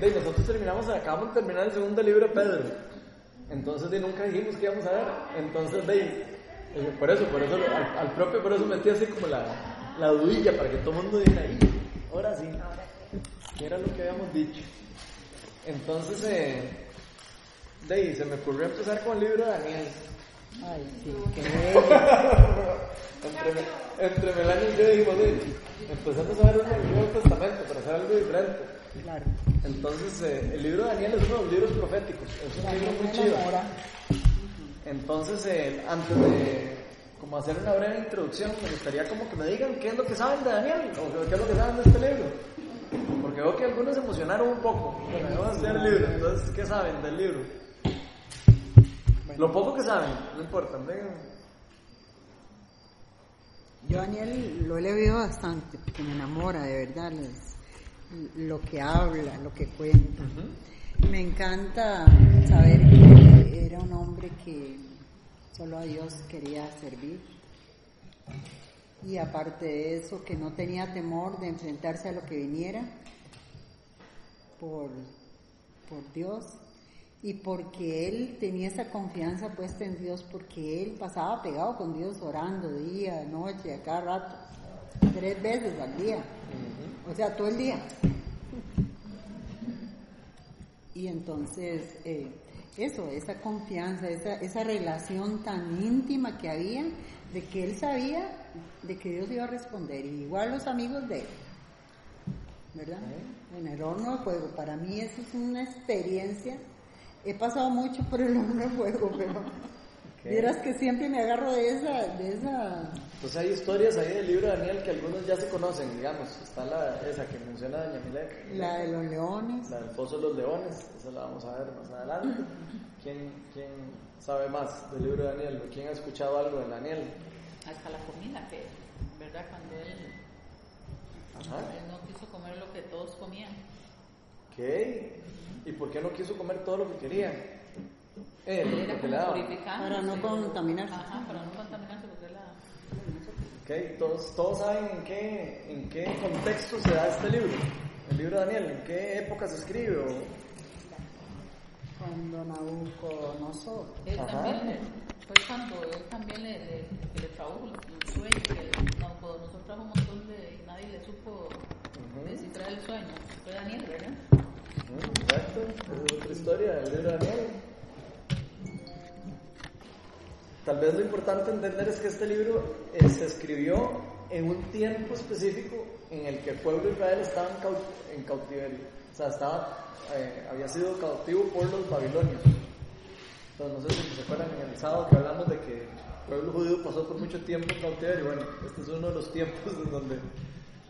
de, nosotros terminamos, acabamos de terminar el segundo libro de Pedro. Entonces de, nunca dijimos que íbamos a ver. Entonces de, eh, por eso, por eso, al, propio por eso metí así como la, la dudilla para que todo el mundo diga ahí, ahora sí, que era lo que habíamos dicho. Entonces, eh, de ahí se me ocurrió empezar con el libro de Daniel. Ay, sí, qué entre, entre Melania y yo dijimos, empezamos a ver un Nuevo Testamento para hacer algo diferente. Claro. Entonces, eh, el libro de Daniel es uno de los libros proféticos, es un libro muy chido. Entonces, eh, antes de como hacer una breve introducción, me gustaría como que me digan qué es lo que saben de Daniel, o qué es lo que saben de este libro. Porque veo que algunos se emocionaron un poco vamos a hacer el libro, entonces, ¿qué saben del libro? Lo poco que saben, no importa. Yo Daniel lo he leído bastante, porque me enamora de verdad lo que habla, lo que cuenta. Me encanta saber que era un hombre que solo a Dios quería servir. Y aparte de eso, que no tenía temor de enfrentarse a lo que viniera por, por Dios y porque él tenía esa confianza puesta en Dios, porque él pasaba pegado con Dios orando día, noche, a cada rato, tres veces al día, o sea, todo el día. Y entonces, eh, eso, esa confianza, esa, esa relación tan íntima que había, de que él sabía de que Dios iba a responder, y igual los amigos de él, ¿verdad? En el horno de fuego, para mí eso es una experiencia he pasado mucho por el horno de fuego, pero okay. que siempre me agarro de esa, de esa... Pues hay historias ahí del libro de Daniel que algunos ya se conocen, digamos. Está la, esa que menciona Doña Milek. La de los leones. La del Pozo de los Leones, esa la vamos a ver más adelante. ¿Quién, quién sabe más del libro de Daniel? ¿Quién ha escuchado algo de Daniel? Hasta la comida, que, ¿verdad? Cuando él, él no quiso comer lo que todos comían. ¿Qué? ¿Y por qué no quiso comer todo lo que quería? Eh, Para no contaminarse. Ajá, para no contaminarse porque la... Okay, todos, todos saben en qué, en qué contexto se da este libro, el libro de Daniel, en qué época se escribe. O... Cuando Nabucodonosor. Él también, fue cuando él también le, le, le trajo el sueño, que Nabucodonosor trajo un montón de, y nadie le supo descifrar el sueño. Fue Daniel, ¿verdad? Exacto, es otra historia del libro de Daniel. Tal vez lo importante entender es que este libro eh, se escribió en un tiempo específico en el que el pueblo de Israel estaba en, cautiverio. O sea, estaba, eh, había sido cautivo por los babilonios. Entonces, no sé si se acuerdan en el sábado que hablamos de que el pueblo judío pasó por mucho tiempo en cautiverio. Bueno, este es uno de los tiempos en donde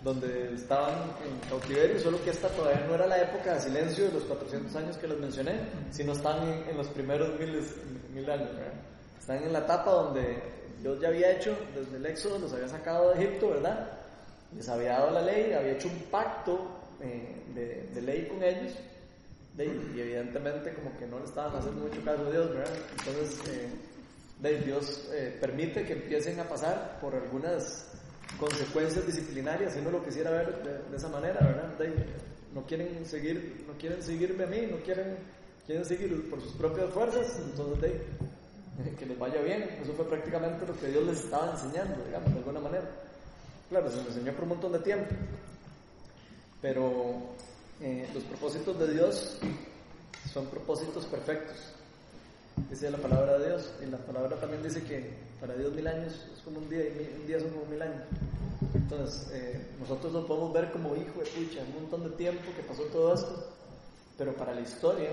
donde estaban en cautiverio, solo que esta todavía no era la época de silencio de los 400 años que les mencioné, sino están en, los primeros miles, mil años. Están en la etapa donde Dios ya había hecho, desde el Éxodo, los había sacado de Egipto, ¿verdad? Les había dado la ley, había hecho un pacto eh, de, ley con ellos, y evidentemente como que no le estaban haciendo mucho caso a Dios, ¿verdad? Entonces, eh, Dios eh, permite que empiecen a pasar por algunas consecuencias disciplinarias, si no lo quisiera ver de, esa manera, ¿verdad? no quieren seguir, no quieren seguirme a mí, no quieren, quieren seguir por sus propias fuerzas, entonces de, que les vaya bien. Eso fue prácticamente lo que Dios les estaba enseñando, digamos, de alguna manera. Claro, se les enseñó por un montón de tiempo, pero eh, los propósitos de Dios son propósitos perfectos dice la palabra de Dios. Y la palabra también dice que para Dios mil años es como un día y un día son como mil años. Entonces, eh, nosotros lo podemos ver como hijo de pucha, un montón de tiempo que pasó todo esto, pero para la historia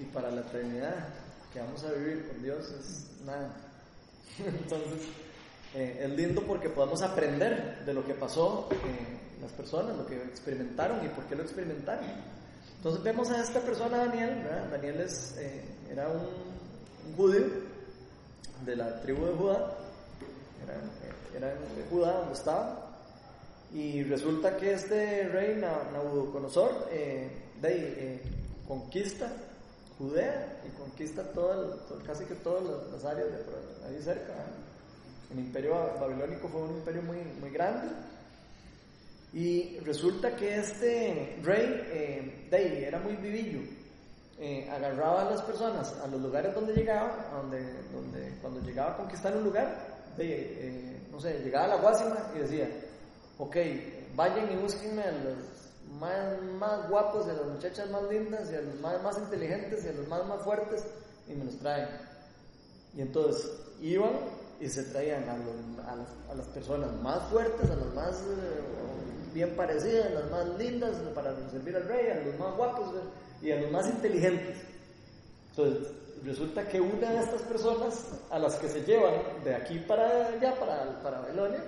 y para la eternidad que vamos a vivir con Dios es nada. Entonces, eh, es lindo porque podemos aprender de lo que pasó eh, las personas, lo que experimentaron y por qué lo experimentaron. Entonces vemos a esta persona, Daniel, Daniel es, era un un judío de la tribu de Judá, era, de Judá donde estaba, y resulta que este rey Nabucodonosor eh, de eh, conquista Judea y conquista todo, casi que todas las áreas de ahí cerca. El imperio babilónico fue un imperio muy, muy grande Y resulta que este rey, eh, Day, era muy vivillo. Eh, agarraba a las personas a los lugares donde llegaba, donde, donde cuando llegaba a conquistar un lugar, de, eh, no sé, llegaba a la Guásima y decía, ok, vayan y búsquenme a los más, más guapos, a las muchachas más lindas, y a los más, más inteligentes, y a los más, más fuertes, y me los traen. Y entonces iban y se traían a, los- a las, a las personas más fuertes, a las más eh, bien parecidas, a las más lindas para servir al rey, a los más guapos eh, y a los más inteligentes. Entonces, resulta que una de estas personas a las que se llevan de aquí para allá, para, para Babilonia,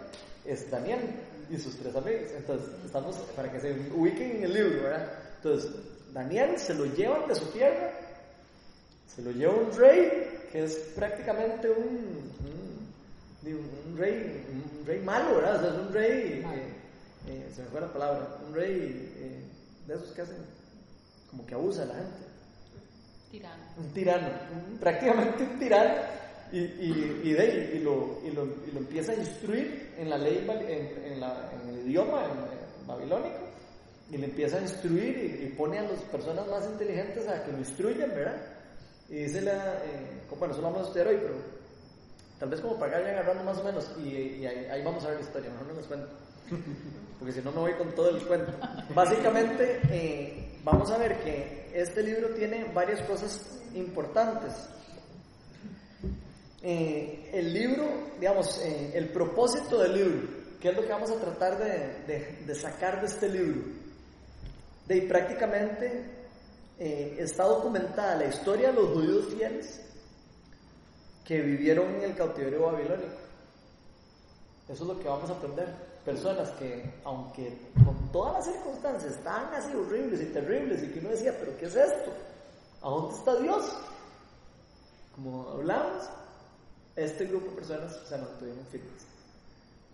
es Daniel y sus tres amigos. Entonces, estamos, para que se ubiquen en el libro, ¿verdad? Entonces, Daniel se lo llevan de su tierra, se lo lleva un rey, que es prácticamente un, un, rey, un rey malo, ¿verdad? O sea, es un rey, eh, eh, se me fue la palabra, un rey eh, de esos que hacen, como que abusa de la gente Tirano. un tirano, prácticamente un tirano, y, y, y, de y, lo, y, lo, y lo empieza a instruir en la ley, en, en la- en el idioma en, babilónico, y le empieza a instruir y, pone a las personas más inteligentes a que lo instruyan, ¿verdad? Y dice la, eh, bueno, eso lo vamos a estudiar hoy, pero tal vez como para que vayan agarrando más o menos, y ahí, ahí vamos a ver la historia, mejor no les cuento porque si no me voy con todo el cuento. Básicamente, eh, vamos a ver que este libro tiene varias cosas importantes. Eh, el libro, digamos, eh, el propósito del libro, ¿qué es lo que vamos a tratar de, sacar de este libro? De ahí prácticamente eh, está documentada la historia de los judíos fieles que vivieron en el cautiverio babilónico. Eso es lo que vamos a aprender. Personas que, aunque con todas las circunstancias estaban así horribles y terribles, y que uno decía, ¿pero qué es esto? ¿A dónde está Dios? Como hablamos, este grupo de personas se mantuvieron firmes.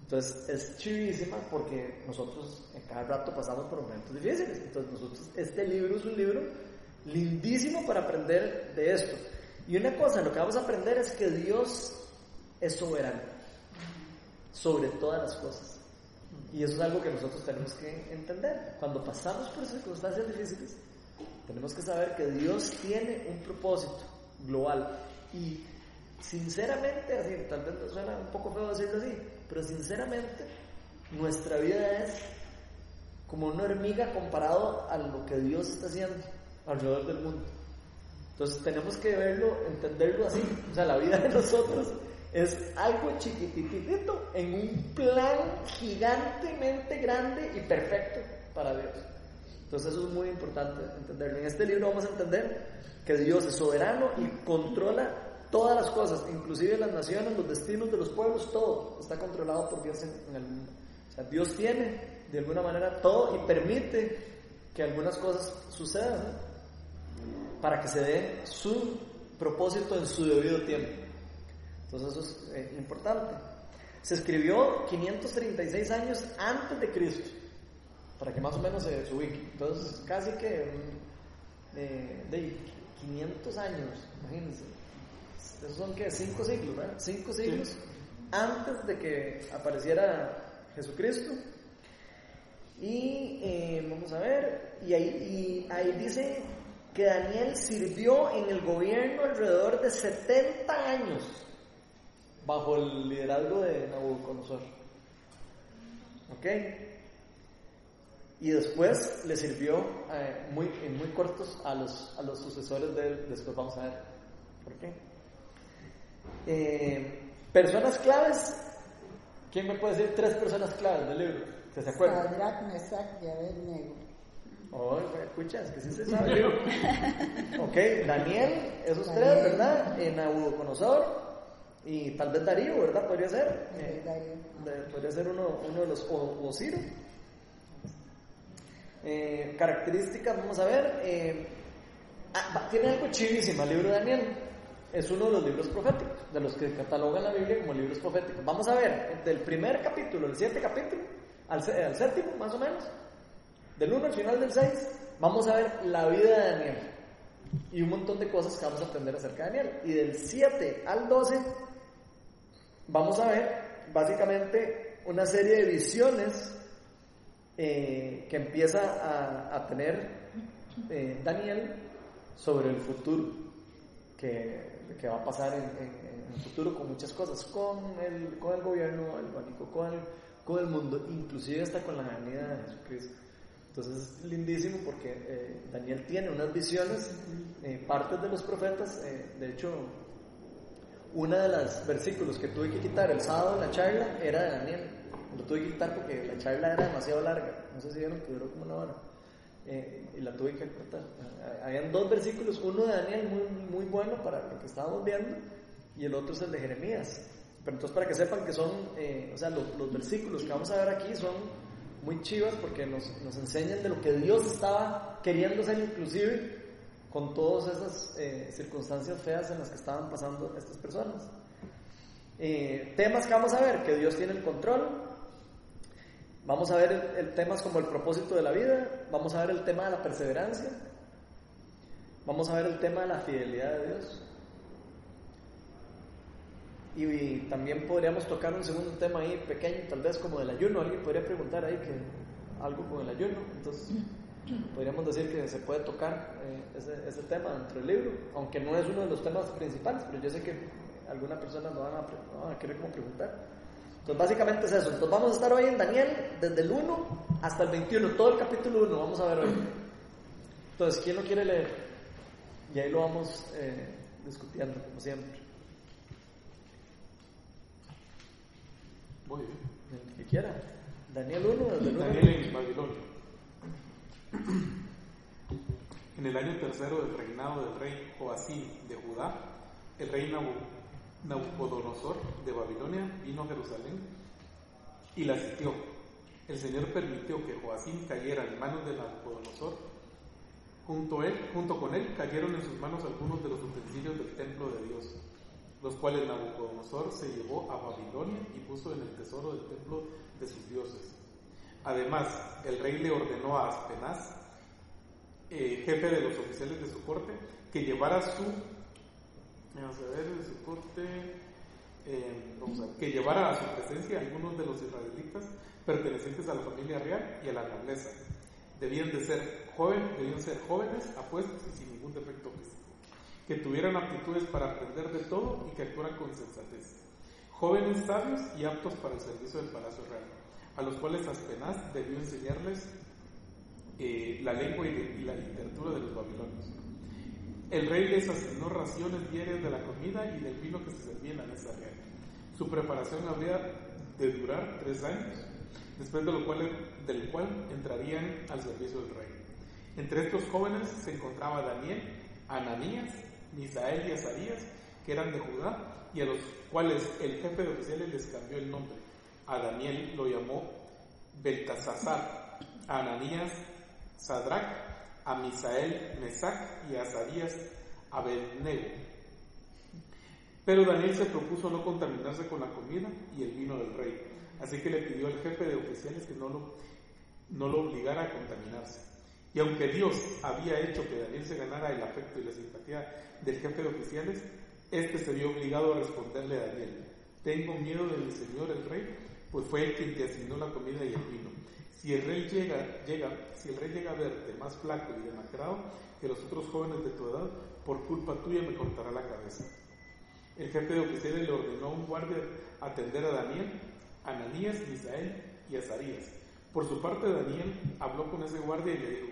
Entonces es chivísima porque nosotros en cada rato pasamos por momentos difíciles. Entonces nosotros, este libro es un libro lindísimo para aprender de esto. Y una cosa, lo que vamos a aprender es que Dios es soberano sobre todas las cosas. Y eso es algo que nosotros tenemos que entender. Cuando pasamos por circunstancias difíciles, tenemos que saber que Dios tiene un propósito global. Y sinceramente, así, tal vez suena un poco feo decirlo así, pero sinceramente, nuestra vida es como una hormiga comparado a lo que Dios está haciendo alrededor del mundo. Entonces tenemos que verlo, entenderlo así. O sea, la vida de nosotros es algo chiquititito en un plan gigantemente grande y perfecto para Dios. Entonces eso es muy importante entenderlo. En este libro vamos a entender que Dios es soberano y controla todas las cosas, inclusive las naciones, los destinos de los pueblos, todo está controlado por Dios en, el mundo. O sea, Dios tiene de alguna manera todo y permite que algunas cosas sucedan para que se dé su propósito en su debido tiempo. Entonces eso es eh, importante. Se escribió 536 años antes de Cristo, para que más o menos se, ubique. Entonces casi que eh, de 500 años, imagínense. Esos son que cinco siglos, ¿verdad? Cinco siglos antes de que apareciera Jesucristo. Y eh, vamos a ver, y ahí, y ahí dice que Daniel sirvió en el gobierno alrededor de 70 años bajo el liderazgo de Nabucodonosor. ¿Ok? Y después le sirvió eh, muy, en muy cortos a los, a los sucesores de él. Después vamos a ver por qué. Eh, personas claves. ¿Quién me puede decir tres personas claves del libro? ¿Se, se acuerdan? Sadrach, Mesach y Abednego. Oh, escucha, es que sí se sabe ok, Daniel, esos tres, Daniel. ¿verdad? En Nabucodonosor y tal vez Darío, ¿verdad? Podría ser. Eh, de- podría ser uno, uno de los, o, o Ciro. Eh, características, vamos a ver. eh, ah, tiene algo chivísimo el libro de Daniel. Es uno de los libros proféticos, de los que catalogan la Biblia como libros proféticos. Vamos a ver, del primer capítulo, el siete capítulo, al, sé- al séptimo, más o menos, del 1 al final del 6, vamos a ver la vida de Daniel y un montón de cosas que vamos a aprender acerca de Daniel. Y del 7 al 12, vamos a ver básicamente una serie de visiones eh, que empieza a, a tener eh, Daniel sobre el futuro que, que va a pasar en, en- en el futuro con muchas cosas, con el, con el gobierno albánico, con el, con el mundo, inclusive hasta con la venida de Jesucristo. Entonces es lindísimo porque eh, Daniel tiene unas visiones, eh, partes de los profetas, eh, de hecho, uno de los versículos que tuve que quitar el sábado en la charla era de Daniel. Lo tuve que quitar porque la charla era demasiado larga. No sé si vieron que duró como una hora. Eh, y la tuve que cortar. Habían dos versículos, uno de Daniel muy, muy bueno para lo que estábamos viendo y el otro es el de Jeremías. Pero entonces para que sepan que son, eh, o sea, los, los versículos que vamos a ver aquí son muy chivas porque nos, nos enseñan de lo que Dios estaba queriendo hacer inclusive con todas esas eh, circunstancias feas en las que estaban pasando estas personas. Eh, temas que vamos a ver, que Dios tiene el control. Vamos a ver el, el temas como el propósito de la vida. Vamos a ver el tema de la perseverancia. Vamos a ver el tema de la fidelidad de Dios. Y, y también podríamos tocar un segundo tema ahí pequeño, tal vez como del ayuno. Alguien podría preguntar ahí que algo con el ayuno. Entonces, podríamos decir que se puede tocar eh, ese, ese tema dentro del libro, aunque no es uno de los temas principales, pero yo sé que alguna persona lo van a, van a querer como preguntar. Entonces, básicamente es eso. Entonces, vamos a estar hoy en Daniel desde el 1 hasta el 21, todo el capítulo 1, vamos a ver hoy. Entonces, ¿quién lo quiere leer? Y ahí lo vamos eh, discutiendo, como siempre. Muy bien. El que quiera. Daniel 1, desde el 1. Daniel en Babilonia. En el año tercero del reinado del rey Joacim de Judá, el rey Nabu- Nabucodonosor de Babilonia vino a Jerusalén y la sitió. El Señor permitió que Joacim cayera en manos de Nabucodonosor. Junto, él, junto con él cayeron en sus manos algunos de los utensilios del templo de Dios, los cuales Nabucodonosor se llevó a Babilonia y puso en el tesoro del templo de sus dioses. Además, el rey le ordenó a Aspenaz, eh, jefe de los oficiales de su corte, que llevara su, vamos a ver, corte, eh, que llevara a su presencia algunos de los israelitas pertenecientes a la familia real y a la nobleza. Debían de ser jóvenes, debían ser jóvenes, apuestos y sin ningún defecto físico, que tuvieran aptitudes para aprender de todo y que actuaran con sensatez. Jóvenes sabios y aptos para el servicio del palacio real, a los cuales Aspenaz debió enseñarles eh, la lengua y la literatura de los babilonios. El rey les asignó raciones diarias de la comida y del vino que se servía en la mesa. Su preparación habría de durar tres años, después de lo cual, del cual entrarían al servicio del rey. Entre estos jóvenes se encontraba Daniel, Ananías, Misael y Azarías, que eran de Judá, y a los cuales el jefe de oficiales les cambió el nombre. A Daniel lo llamó Beltasazar, a Ananías Sadrach, a Misael Mesac y a Azarías Abednego. Pero Daniel se propuso no contaminarse con la comida y el vino del rey, así que le pidió al jefe de oficiales que no lo, no lo obligara a contaminarse. Y aunque Dios había hecho que Daniel se ganara el afecto y la simpatía del jefe de oficiales, este se vio obligado a responderle a Daniel, tengo miedo de mi señor el rey, pues fue él quien te asignó la comida y el vino. Si el rey llega, a verte más flaco y demacrado que los otros jóvenes de tu edad, por culpa tuya me cortará la cabeza. El jefe de oficiales le ordenó a un guardia atender a Daniel, Ananías, Misael y Azarías. Por su parte, Daniel habló con ese guardia y le dijo,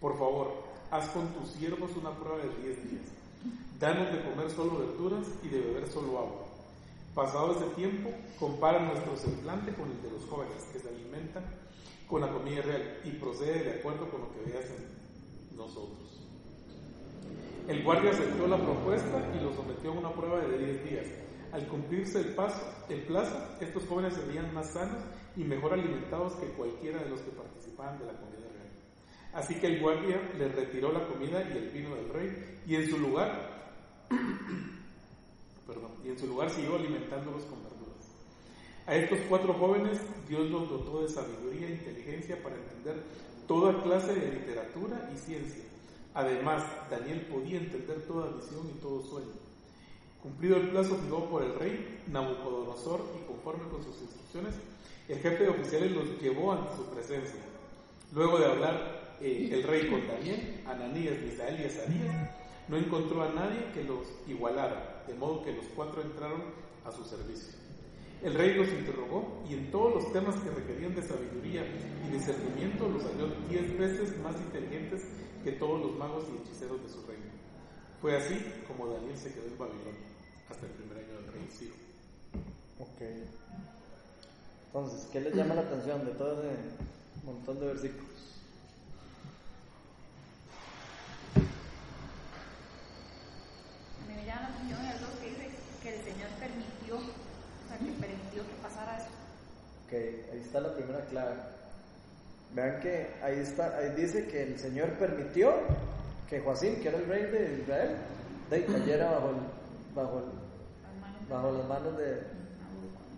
por favor, haz con tus siervos una prueba de 10 días. Danos de comer solo verduras y de beber solo agua. Pasado ese tiempo, compara nuestro semblante con el de los jóvenes que se alimentan con la comida real y procede de acuerdo con lo que veas en nosotros. El guardia aceptó la propuesta y lo sometió a una prueba de 10 días. Al cumplirse el, paso, el plazo, estos jóvenes serían más sanos y mejor alimentados que cualquiera de los que participaban de la comida real. Así que el guardia les retiró la comida y el vino del rey y en su lugar, perdón, y en su lugar siguió alimentándolos con. A estos cuatro jóvenes Dios los dotó de sabiduría e inteligencia para entender toda clase de literatura y ciencia. Además, Daniel podía entender toda visión y todo sueño. Cumplido el plazo fijado por el rey Nabucodonosor y conforme con sus instrucciones, El jefe de oficiales los llevó ante su presencia. Luego de hablar eh, el rey con Daniel, Ananías, Misael y Azarías, no encontró a nadie que los igualara, de modo que los cuatro entraron a su servicio. El rey los interrogó y en todos los temas que requerían de sabiduría y discernimiento los halló diez veces más inteligentes que todos los magos y hechiceros de su reino. Fue así como Daniel se quedó en Babilonia hasta el primer año del rey Ciro. Ok. Entonces, ¿qué les llama la atención de todo ese montón de versículos? A mí me llama la atención algo que dice que el Señor permitió, que permitió que pasara eso. Ok, ahí está la primera clave. Vean que ahí está, ahí dice que el Señor permitió que Joacim, que era el rey de Israel, de cayera bajo, el- bajo, el- bajo las manos de,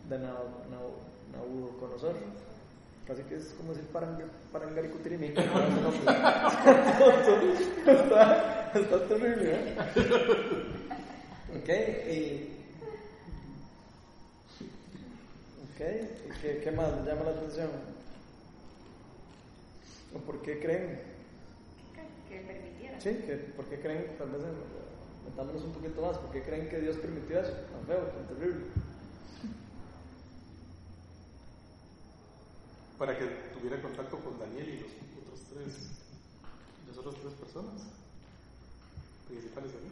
de Nabu- Nabu- Nabucodonosor. Casi que es como decir parang, parangaricutirimí. está, está terrible, ¿eh? Ok, y. Ok, ¿y qué, qué más les llama la atención? ¿O por qué creen? que, que él permitiera. Sí, que, ¿por qué creen? Tal vez metámonos un poquito más. ¿Por qué creen que Dios permitió eso? Tan feo, tan terrible. Para que tuviera contacto con Daniel y los otros tres, las otras tres personas principales allí.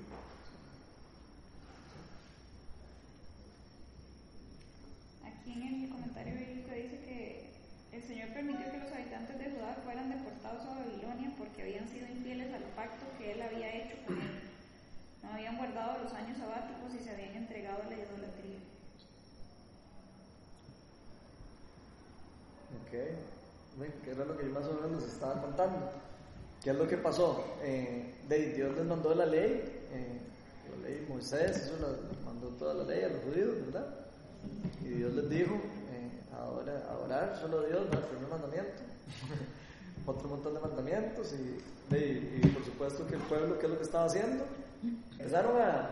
Aquí en el comentario bíblico dice que el Señor permitió que los habitantes de Judá fueran deportados a Babilonia porque habían sido infieles al pacto que él había hecho con él. No habían guardado los años sabáticos y se habían entregado a la idolatría. Ok, que era lo que yo más o menos les estaba contando. ¿Qué es lo que pasó? Eh, Dios les mandó la ley, eh, la ley de Moisés, eso la- mandó toda la ley a los judíos, ¿verdad? Y Dios les dijo, eh, ahora, adorar solo a Dios, el primer mandamiento. Otro montón de mandamientos y, de- y por supuesto que el pueblo, ¿qué es lo que estaba haciendo? Empezaron a,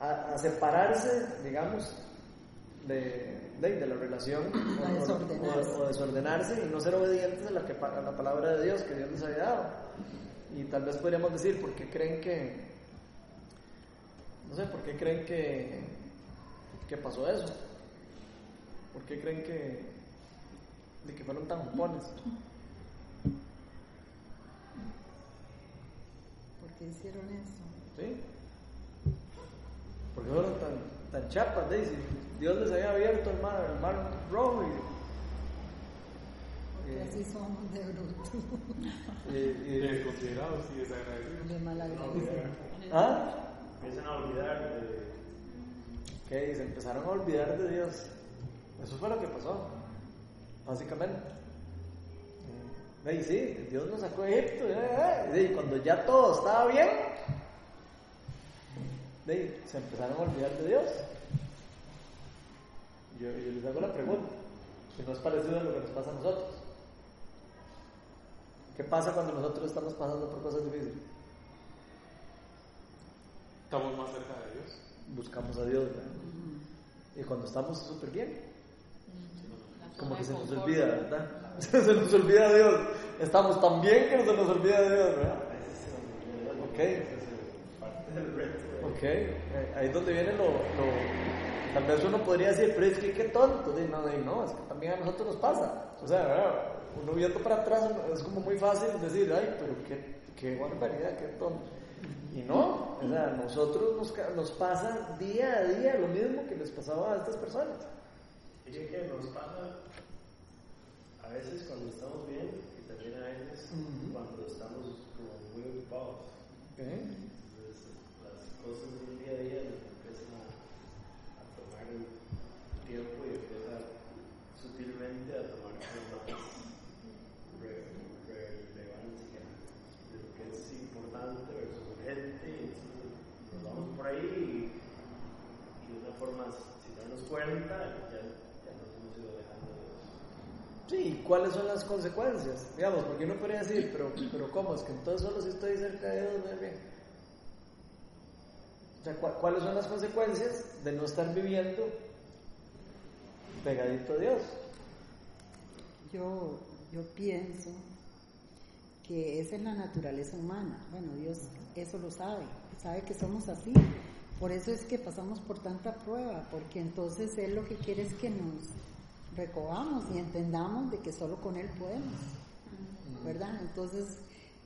a, a separarse, digamos, de, de, de la relación o- A o- desordenarse. o, o desordenarse y no ser obedientes a la, que, a la palabra de Dios que Dios les había dado. Y tal vez podríamos decir, ¿por qué creen que, no sé, por qué creen que, que pasó eso? ¿Por qué creen que, de que fueron tan jupones? ¿Por qué hicieron eso? ¿Sí? ¿Por qué fueron tan, tan chapas? Si Dios les había abierto el mar, el mar rojo y, así somos de brutos, y- y- Desconsiderados y desagradecidos. de malagradecidos. ¿Ah? Empiezan a olvidar de, que se empezaron a olvidar de Dios. Eso fue lo que pasó, básicamente. Eh, Y sí, Dios nos sacó de Egipto, eh, eh, y cuando ya todo estaba bien, se empezaron a olvidar de Dios. Yo, yo les hago la pregunta, si no es parecido a lo que nos pasa a nosotros. ¿Qué pasa cuando nosotros estamos pasando por cosas difíciles? Estamos más cerca de Dios. Buscamos a Dios, ¿verdad? Y cuando estamos súper bien, como que se nos olvida, ¿verdad? se nos olvida Dios. Estamos tan bien que no se nos olvida Dios, ¿verdad? Ok, parte del reto. ok. Eh, Ahí es donde viene lo, lo- Tal vez uno podría decir, pero es que qué tonto. No, no, es que también a nosotros nos pasa. O sea, ¿verdad? uno viendo para atrás es como muy fácil decir, ay, pero qué, qué barbaridad, qué tonto. Y no, o sea, a nosotros nos, nos pasa día a día lo mismo que les pasaba a estas personas. Diría que nos pasa a veces cuando estamos bien y también a veces Ujú. cuando estamos como muy ocupados. Entonces, las cosas del día a día nos empiezan a, a tomar el tiempo y empieza sutilmente a tomar como más re- relevancia de lo que es importante versus urgente. Y entonces nos vamos por ahí y, y de una forma, sin darnos cuenta, ya, ya nos hemos ido dejando de Dios. Sí, ¿y ¿cuáles son las consecuencias? Digamos, porque uno podría decir, pero, pero ¿cómo? Es que entonces solo si estoy cerca de Dios, me bien. O sea, ¿cu- ¿cuáles son las consecuencias de no estar viviendo pegadito a Dios? yo, yo pienso que esa es la naturaleza humana. Bueno, Dios eso lo sabe, sabe que somos así. Por eso es que pasamos por tanta prueba, porque entonces Él lo que quiere es que nos recobamos y entendamos de que solo con Él podemos, ¿verdad? Entonces,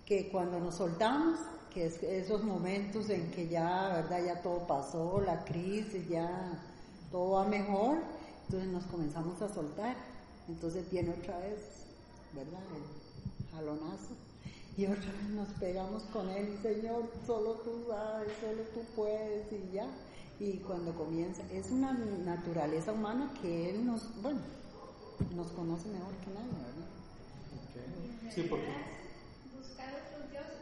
que cuando nos soltamos, que es esos momentos en que ya, ¿verdad? Ya todo pasó, la crisis, ya todo va mejor, entonces nos comenzamos a soltar. Entonces viene otra vez, ¿verdad? El jalonazo. Y otra vez nos pegamos con él, Señor, solo tú sabes, solo tú puedes y ya. Y cuando comienza, es una naturaleza humana que él nos, bueno, nos conoce mejor que nadie, ¿verdad? Sí, porque Buscar otros dioses.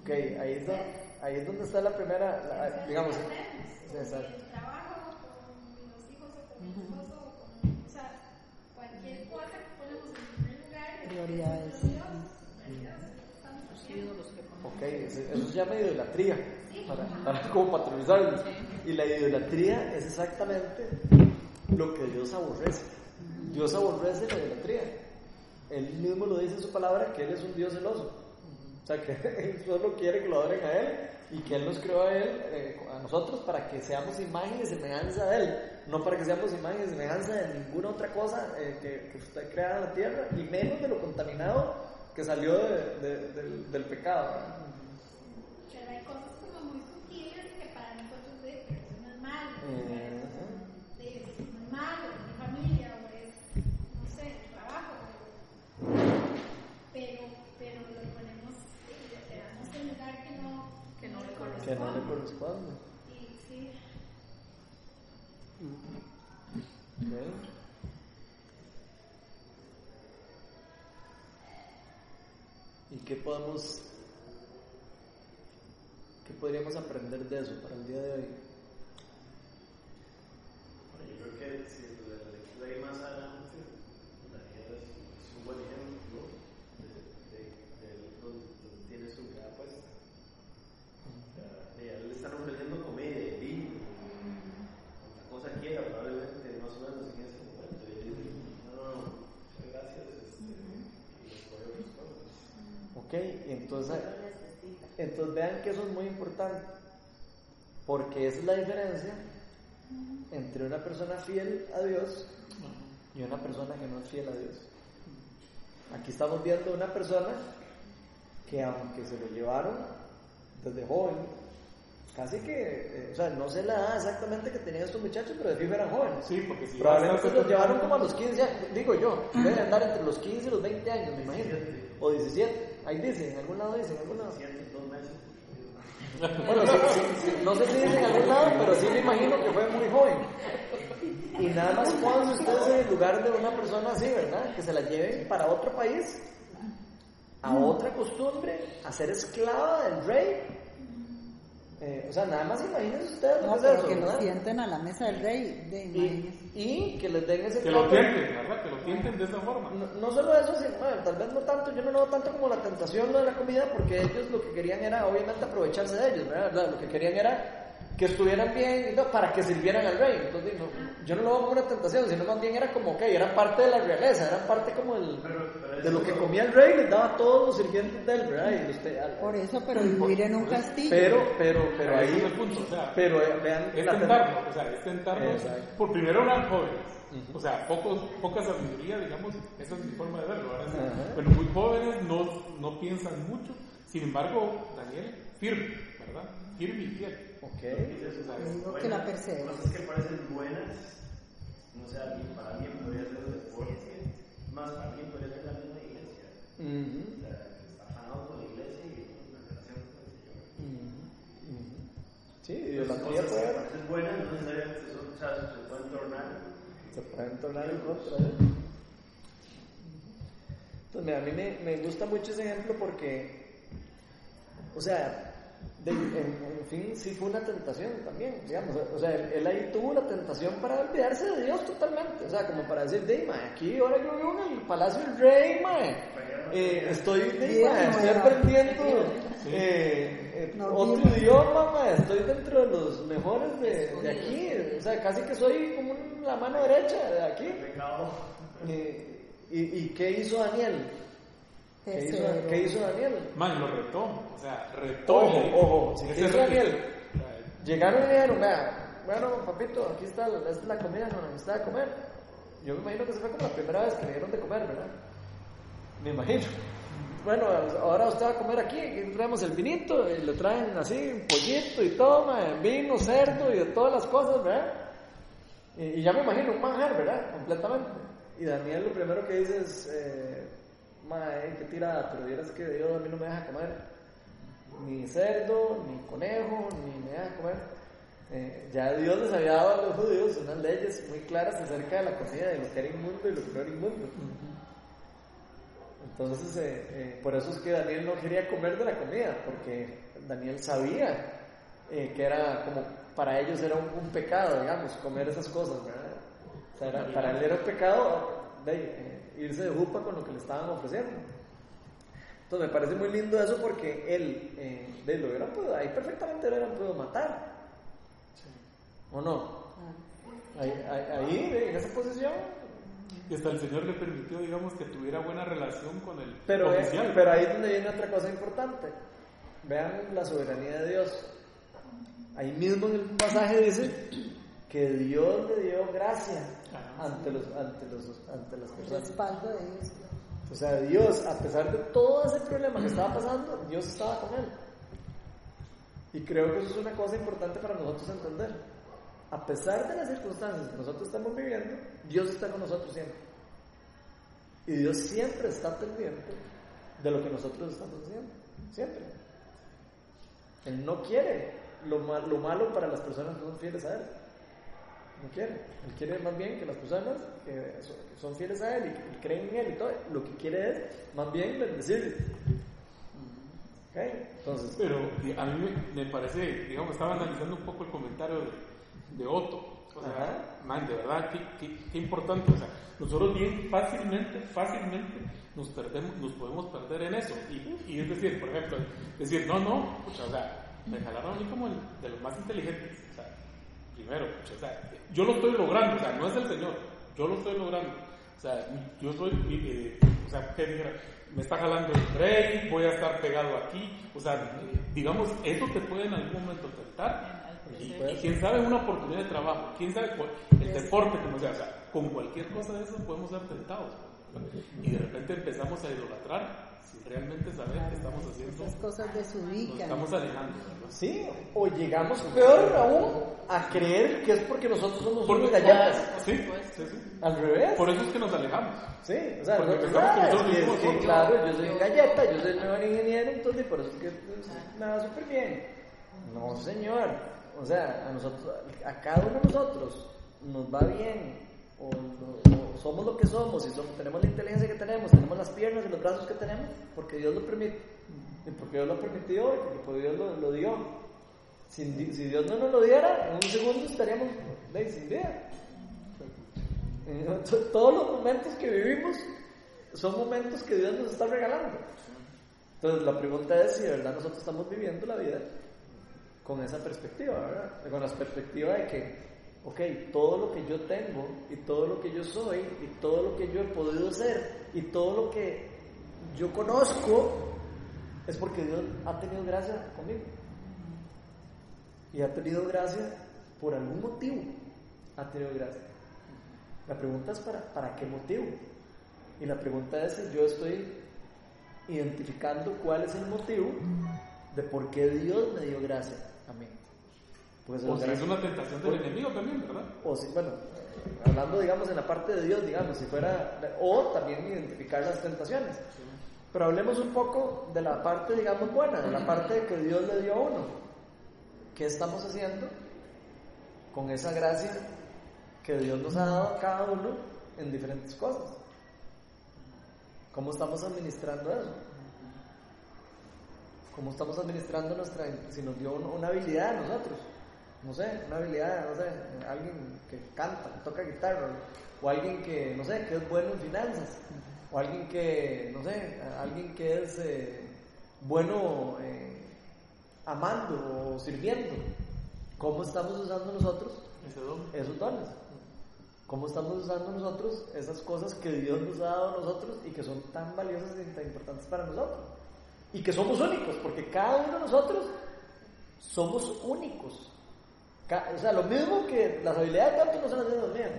Ok, ahí es, donde, ahí es donde está la primera, la- digamos, Con exacto. el trabajo, con los hijos o con mi esposo, o con, o sea, cualquier cosa que ponemos en primer lugar. Prioridades, sí. Ok, eso, eso se llama idolatría, para, para como patronizarlo. Y la idolatría es exactamente lo que Dios aborrece. Dios aborrece la idolatría. Él mismo lo dice en su palabra que Él es un Dios celoso. O sea, que Él solo quiere que lo adoren a Él y que Él nos creó a Él, eh, a nosotros, para que seamos imagen y semejanza de Él. No para que seamos imagen y semejanza de ninguna otra cosa eh, que, que usted crea en la tierra, y menos de lo contaminado que salió de- de- del, del pecado. Que no, Que no le Que no le corresponde. Y sí. ¿Y qué podemos, qué podríamos aprender de eso para el día de hoy? Yo creo que si la lectura ahí más adelante, Daniel es, es un buen ejemplo de, de, de donde, donde tiene su mirada puesta. O sea, él le están ofreciendo comedia y vino, cuanta cosa quiera, probablemente más o menos en ese momento. Y él dice, no, no, no, muchas gracias, este, y otras cosas. Ok, entonces, entonces vean que eso es muy importante, porque esa es la diferencia entre una persona fiel a Dios y una persona que no es fiel a Dios. Aquí estamos viendo una persona que aunque se lo llevaron desde joven, casi que, eh, o sea, no sé la edad exactamente que tenían estos muchachos, pero de fijo eran jóvenes. sí, porque si Probablemente los llevaron como a los 15 años, digo yo, deben andar entre los 15 y los 20 años, me imagino. O 17, ahí dice, en algún lado dice, en algún lado. Bueno, no sé si dice en algún lado, pero sí me imagino que fue muy joven. Y nada más pónganse ustedes en el lugar de una persona así, ¿verdad? Que se la lleven para otro país, a otra costumbre, a ser esclava del rey. Eh, o sea, nada más imagínense ustedes lo No, que es pero eso, que ¿verdad? sienten a la mesa del rey, de Y, y que les den ese Que lo tienten, ¿verdad? Que lo tienten de esa forma. No, no solo eso, sino, bueno, tal vez no tanto, yo no lo veo tanto como la tentación lo de la comida, porque ellos lo que querían era obviamente aprovecharse de ellos, ¿verdad? Lo que querían era que estuvieran bien ¿no? para que sirvieran al rey. Entonces, no, yo no lo veo como una tentación, sino más bien era como que eran parte de la realeza, eran parte como el, Pero- pero de lo que comía el rey, les daba a todos los sirvientes de él, ¿verdad? Y los pe- al- Por eso, pero vivir en un castillo. pero, pero, pero ahí, es el punto, o sea, pero eh, vean es la tentarlo, o sea, es tentarlo. Exacto. Por primero eran jóvenes, o sea, pocos, poca sabiduría, digamos, esa es mi forma de verlo. ¿verdad? Ajá. Bueno, muy jóvenes, no, no piensan mucho, sin embargo, Daniel, firme, ¿verdad? Firme y fiel. Ok. Digo que la perseverancia. Cosas que parecen buenas, no sé, para alguien podría ser el deporte, más para alguien podría ser la misma iglesia. Ujú. O sea, que está afanado con la iglesia y una relación con el Señor. Ujú. Ujú. Sí, Las idolatría cosas puede que parecen buenas no necesariamente son, o sea, se pueden tornar. se pueden tornar en contra. Entonces, mira, a mí me, me gusta mucho ese ejemplo porque, o sea, de- en, en fin, sí fue una tentación también, digamos. O sea, él, él ahí tuvo la tentación para olvidarse de Dios totalmente. O sea, como para decir, de mae, aquí ahora yo vivo en el palacio del rey, mae. Eh, estoy, mae, estoy aprendiendo eh, eh, otro idioma, mae, estoy dentro de los mejores de, de aquí. O sea, casi que soy como la mano derecha de aquí. Eh, ¿Y, y qué hizo Daniel? ¿Qué hizo, Tercero. qué hizo Daniel? Man, lo retó. O sea, retó. Ojo, ojo, ¿qué hizo Daniel? Llegaron y dijeron, vea, bueno, papito, aquí está, esta es la comida, no necesita de comer. Yo me imagino que se fue como la primera vez que le dieron de comer, ¿verdad? Me imagino. Bueno, ahora usted va a comer aquí, aquí traemos el vinito, y le traen así, un pollito y todo, mae, vino, cerdo y de todas las cosas, ¿verdad? Y, y ya me imagino un manjar, ¿verdad? Completamente. Y Daniel lo primero que dice es, eh, mae, qué tirada, pero vieras que Dios a mí no me deja comer ni cerdo, ni conejo, ni me deja comer. Eh, ya Dios les había dado a los judíos unas leyes muy claras acerca de la comida, de lo que era inmundo y lo que no era inmundo. Entonces, eh, eh, por eso es que Daniel no quería comer de la comida, porque Daniel sabía que era como, para ellos era un, pecado, digamos, comer esas cosas, ¿verdad? O sea, para él era un pecado de, irse de jupa con lo que le estaban ofreciendo. Entonces me parece muy lindo eso porque él, eh, de lo hubieran podido, ahí perfectamente lo hubieran podido matar. ¿O no? Ahí, ahí, ahí, en esa posición. Y hasta el Señor le permitió, digamos, que tuviera buena relación con el Pero, eh, oficial. pero ahí es donde viene otra cosa importante. Vean la soberanía de Dios. Ahí mismo en el pasaje dice que Dios le dio gracia. Ante, los, ante, los, ante las El personas. respaldo de Dios. O sea, Dios, a pesar de todo ese problema que estaba pasando, Dios estaba con él. Y creo que eso es una cosa importante para nosotros entender. A pesar de las circunstancias que nosotros estamos viviendo, Dios está con nosotros siempre. Y Dios siempre está pendiente de lo que nosotros estamos haciendo. Siempre. Él no quiere lo, ma- lo malo para las personas que son fieles a Él. No quiere. Él quiere más bien que las personas que son, fieles a Él y creen en Él y todo, lo que quiere es más bien bendecirles. ¿Ok? Entonces, Pero a mí me, me parece, digamos, estaba analizando un poco el comentario de, de Otto. O sea, Ajá. man, de verdad, qué, qué, qué importante. O sea, nosotros bien fácilmente, fácilmente nos perdemos, nos podemos perder en eso. Y, y es decir, por ejemplo, decir, no, no, o sea, me jalaron a mí como el de los más inteligentes. O sea, primero, pucha, o sea, yo lo estoy logrando, o sea, no es el Señor, yo lo estoy logrando. O sea, yo soy, eh, o sea, ¿qué dijera? Me está jalando el tren, voy a estar pegado aquí. O sea, eh, digamos, eso te puede en algún momento tentar. Y, quién sabe una oportunidad de trabajo, quién sabe el deporte, como sea, o sea, con cualquier cosa de eso podemos ser tentados. Y de repente empezamos a idolatrar realmente saber que estamos haciendo, Esas cosas nos desubican. estamos alejando. ¿verdad? sí, o llegamos peor aún a creer que es porque nosotros somos unos galletas. Sí, sí, sí. Al revés. Por eso es que nos alejamos. Sí, o sea, Porque nosotros, pensamos que nosotros es que- mismos somos- claro, yo soy un galleta, yo soy el mejor ingeniero, entonces por eso es que pues, me va súper bien. No, señor. O sea, a nosotros, a cada uno de nosotros nos va bien, o, o- o somos lo que somos, y somos- tenemos la inteligencia que tenemos, tenemos las piernas y los brazos que tenemos, porque Dios lo permite, y porque Dios lo permitió, y porque por Dios lo, lo dio. Di- si Dios no nos lo diera, en un segundo estaríamos de, sin vida. To- Todos los momentos que vivimos son momentos que Dios nos está regalando. Entonces la pregunta es si de verdad nosotros estamos viviendo la vida con esa perspectiva, ¿verdad? Con la perspectiva de que, ok, todo lo que yo tengo y todo lo que yo soy y todo lo que yo he podido ser y todo lo que yo conozco es porque Dios ha tenido gracia conmigo. Y ha tenido gracia por algún motivo. Ha tenido gracia. La pregunta es para, para qué motivo. Y la pregunta es si yo estoy identificando cuál es el motivo de por qué Dios me dio gracia. Pues O si gracia- es una tentación del enemigo también, ¿verdad? o si, bueno, hablando digamos en la parte de Dios, digamos, si fuera, o también identificar las tentaciones. Pero hablemos un poco de la parte, digamos, buena, de la parte que Dios le dio a uno. ¿Qué estamos haciendo con esa gracia que Dios nos ha dado a cada uno en diferentes cosas? ¿Cómo estamos administrando eso? ¿Cómo estamos administrando nuestra, si nos dio un- una habilidad a nosotros? No sé, una habilidad, no sé, alguien que canta, que toca guitarra, o alguien que, no sé, que es bueno en finanzas, o alguien que, no sé, alguien que es eh, bueno eh, amando o sirviendo. ¿Cómo estamos usando nosotros esos dones? ¿Cómo estamos usando nosotros esas cosas que Dios nos ha dado a nosotros y que son tan valiosas y tan importantes para nosotros? Y que somos únicos, porque cada uno de nosotros somos únicos. O sea, lo mismo que las habilidades de no son las mismas mías.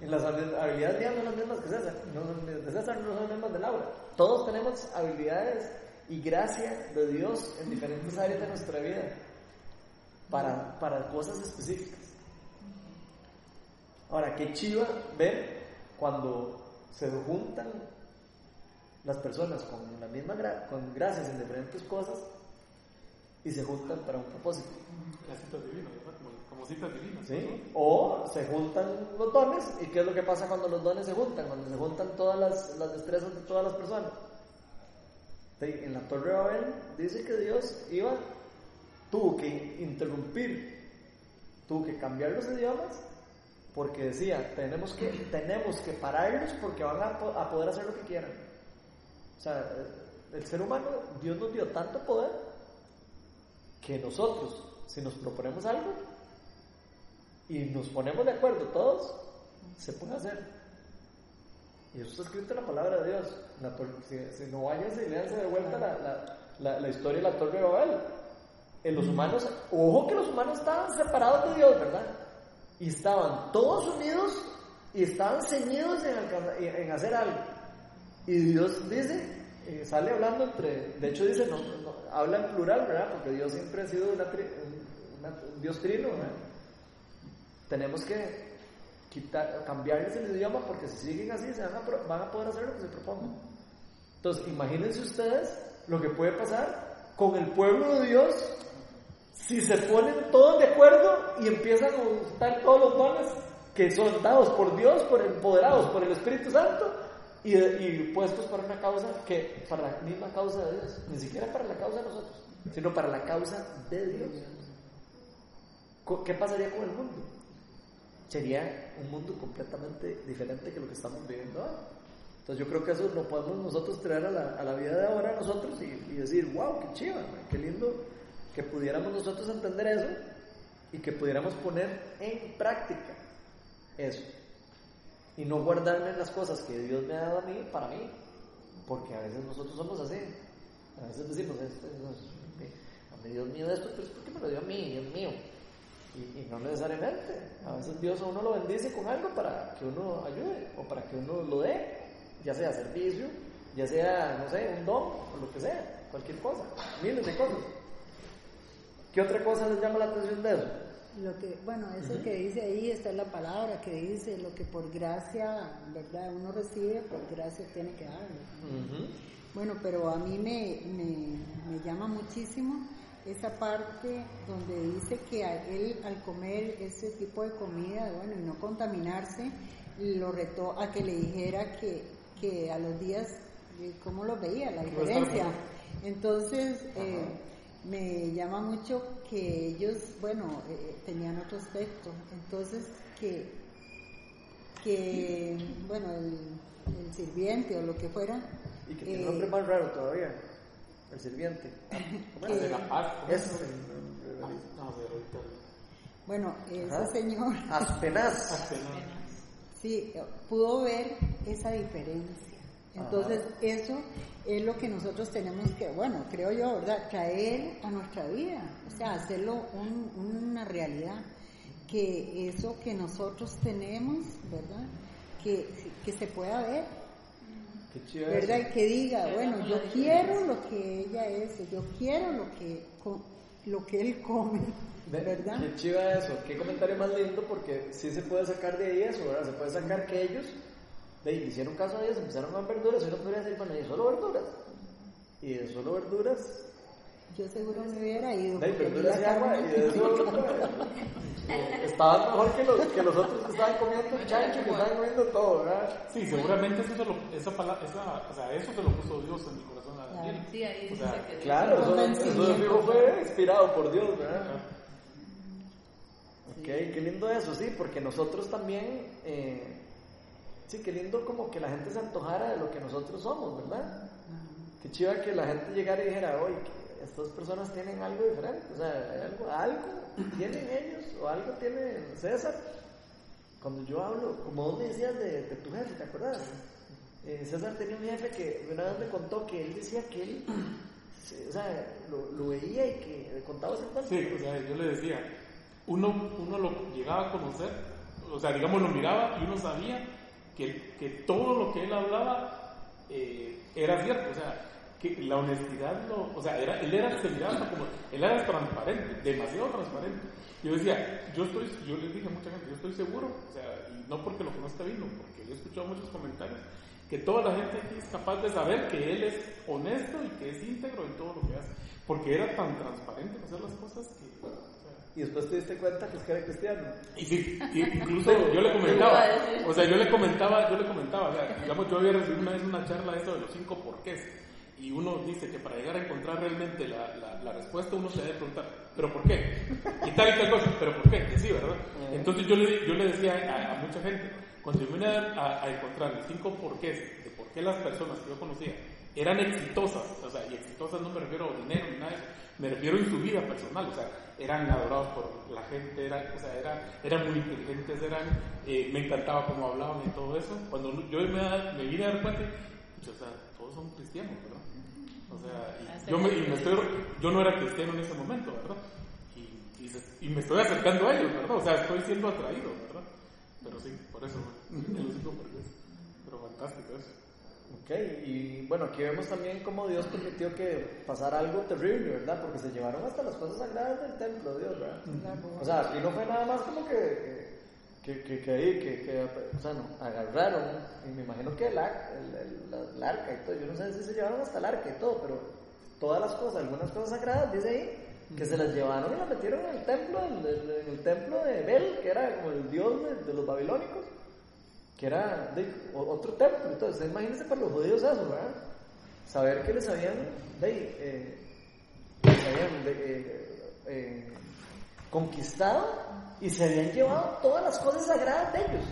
Y las habil- habilidades mías no son las mismas que César. No de César no son las mismas de Laura. Todos tenemos habilidades y gracia de Dios en diferentes áreas de nuestra vida para, para cosas específicas. Ahora, qué chiva ver cuando se juntan las personas con la misma con gracias en diferentes cosas y se juntan para un propósito. Las citas divinas, ¿verdad? Como, como citas divinas. ¿sí? O se juntan los dones y qué es lo que pasa cuando los dones se juntan, cuando se juntan todas las, las destrezas de todas las personas. Sí, En la Torre de Babel dice que Dios iba, tuvo que interrumpir, tuvo que cambiar los idiomas porque decía, tenemos que, tenemos que pararlos porque van a, a poder hacer lo que quieran. O sea, el ser humano, Dios nos dio tanto poder que nosotros, si nos proponemos algo y nos ponemos de acuerdo todos, se puede hacer. Y eso está escrito en la palabra de Dios. La si, si no vayan y leanse de vuelta la, la, la, historia de la Torre de Babel. En los humanos, ojo que los humanos estaban separados de Dios, ¿verdad? Y estaban todos unidos y estaban ceñidos en, hacer algo. Y Dios dice, eh, sale hablando entre, de hecho dice, no, habla en plural, ¿verdad? Porque Dios siempre ha sido una un, Dios trino, ¿verdad? Tenemos que quitar, cambiarles el idioma porque si siguen así se van a, poder hacer lo que se propongan. Entonces, imagínense ustedes lo que puede pasar con el pueblo de Dios si se ponen todos de acuerdo y empiezan a usar todos los dones que son dados por Dios, por empoderados por el Espíritu Santo y, y puestos para una causa que, para la misma causa de Dios, ni siquiera para la causa de nosotros, sino para la causa de Dios. ¿Qué pasaría con el mundo? Sería un mundo completamente diferente que lo que estamos viviendo ahora. Entonces yo creo que eso lo podemos nosotros traer a la, a la vida de ahora nosotros y, y decir, wow, qué chiva, qué lindo que pudiéramos nosotros entender eso y que pudiéramos poner en práctica eso. Y no guardarme las cosas que Dios me ha dado a mí para mí, porque a veces nosotros somos así. A veces decimos, "Este no es- a mí Dios mío esto, pero es porque me lo dio a mí, Dios mío. Y, y no necesariamente. A veces Dios a uno lo bendice con algo para que uno ayude o para que uno lo dé, ya sea servicio, ya sea, no sé, un don o lo que sea, cualquier cosa, miles de cosas. ¿Qué otra cosa les llama la atención de eso? Lo que, bueno, eso que dice ahí está la palabra que dice lo que por gracia, ¿verdad? Uno recibe, por gracia tiene que darlo. Bueno, pero a mí me, me, me llama muchísimo esa parte donde dice que a él al comer ese tipo de comida, bueno, y no contaminarse, lo retó a que le dijera que, que a los días, eh, ¿cómo lo veía? La diferencia. Entonces, eh, me llama mucho que ellos, bueno, eh, tenían otro aspecto. Entonces, que, que bueno, el, el sirviente o lo que fuera, Y que tiene eh, un nombre más raro todavía, el sirviente. ¿Cómo? De la paz. bueno, ese Ajá. señor Aspenaz. Sí, pudo ver esa diferencia. Entonces, eso es lo que nosotros tenemos que, bueno, creo yo, ¿verdad? Traer a nuestra vida, o sea, hacerlo un- una realidad. Que eso que nosotros tenemos, ¿verdad? Que, que se pueda ver, Qué chido ¿verdad? eso. Y que diga, bueno, yo quiero lo que ella es, yo quiero lo que, co- lo que él come, Ve- ¿verdad? Qué chiva eso, qué comentario más lindo porque sí se puede sacar de ahí eso, ¿verdad? Se puede sacar que ellos de ahí, hicieron caso a ellos, empezaron a verduras y uno podría decir, bueno, y solo verduras. Y de solo verduras, Yo seguro me hubiera ido. de ahí, verduras y agua, y de eso estaban mejor que los, que los otros que estaban comiendo chancho, que estaban comiendo todo, ¿verdad? Sí, seguramente eso, se lo, esa palabra, esa, o sea, eso se lo puso Dios en mi corazón a Claro. Daniel. Sí, ahí O sea, que Claro, eso, eso fijo fue inspirado por Dios, ¿verdad? Ajá. Ok, qué lindo eso, sí, porque nosotros también, eh, sí, qué lindo como que la gente se antojara de lo que nosotros somos, ¿verdad? Qué chiva que la gente llegara y dijera, oye, estas personas tienen algo diferente, o sea, hay algo, algo tienen ellos, o algo tiene César, cuando yo hablo, como vos me decías de, de tu jefe, ¿te acuerdas? Eh, César tenía un jefe que una vez me contó que él decía que él, o sea, lo, lo veía y que le contaba ese cuento. Sí, o sea, yo le decía, uno, uno lo llegaba a conocer, o sea, digamos, lo miraba y uno sabía que, que todo lo que él hablaba eh, era cierto, o sea, que la honestidad, lo, o sea, era, él era, como, él era transparente, demasiado transparente. Yo decía, yo estoy, yo les dije a mucha gente, yo estoy seguro, o sea, y no porque lo conozca vino, porque yo he escuchado muchos comentarios, que toda la gente aquí es capaz de saber que él es honesto y que es íntegro en todo lo que hace, porque era tan transparente en hacer las cosas que, Y después te diste cuenta que es que era cristiano. y sí, y incluso yo le comentaba, o sea, yo le comentaba, yo le comentaba, o sea, digamos, yo había recibido una vez una charla de esto de los cinco porqués, y uno dice que para llegar a encontrar realmente la, la, la respuesta uno se debe preguntar, ¿pero por qué? Y tal y tal cosa, ¿pero por qué? Y sí, ¿verdad? Entonces yo le, yo le decía a, a mucha gente, cuando yo vine a, a encontrar los cinco porqués de por qué las personas que yo conocía eran exitosas, o sea, y no me refiero a dinero ni nada de eso, me refiero en su vida personal, o sea, eran adorados por la gente, eran, o sea, eran, eran muy inteligentes, eran, eh, me encantaba cómo hablaban y todo eso. Cuando yo me, me vine a dar cuenta, pucha, o sea, todos son cristianos, ¿verdad? O sea, y yo, me, y me estoy, yo no era cristiano en ese momento, ¿verdad? Y, y, se- y me estoy acercando a ellos, ¿verdad? O sea, estoy siendo atraído, ¿verdad? Pero sí, por eso, me lo digo porque es, pero fantástico eso. Ok, y bueno, aquí vemos también cómo Dios permitió que pasara algo terrible, ¿verdad? Porque se llevaron hasta las cosas sagradas del templo, Dios, ¿verdad? O sea, aquí no fue nada más como que, que, que, que ahí, que, que, o sea, no, agarraron, y me imagino que el, ar- el, el- la- el arca y todo, yo no sé si se llevaron hasta el arca y todo, pero todas las cosas, algunas cosas sagradas, dice ahí, que se las llevaron y las metieron en el templo, en el, en el templo de Bel, que era como el dios de, de los babilónicos que era otro templo. Entonces, imagínense para los judíos eso, ¿verdad? Saber que les habían, de, eh, habían eh, eh, conquistado y se habían llevado todas las cosas sagradas de ellos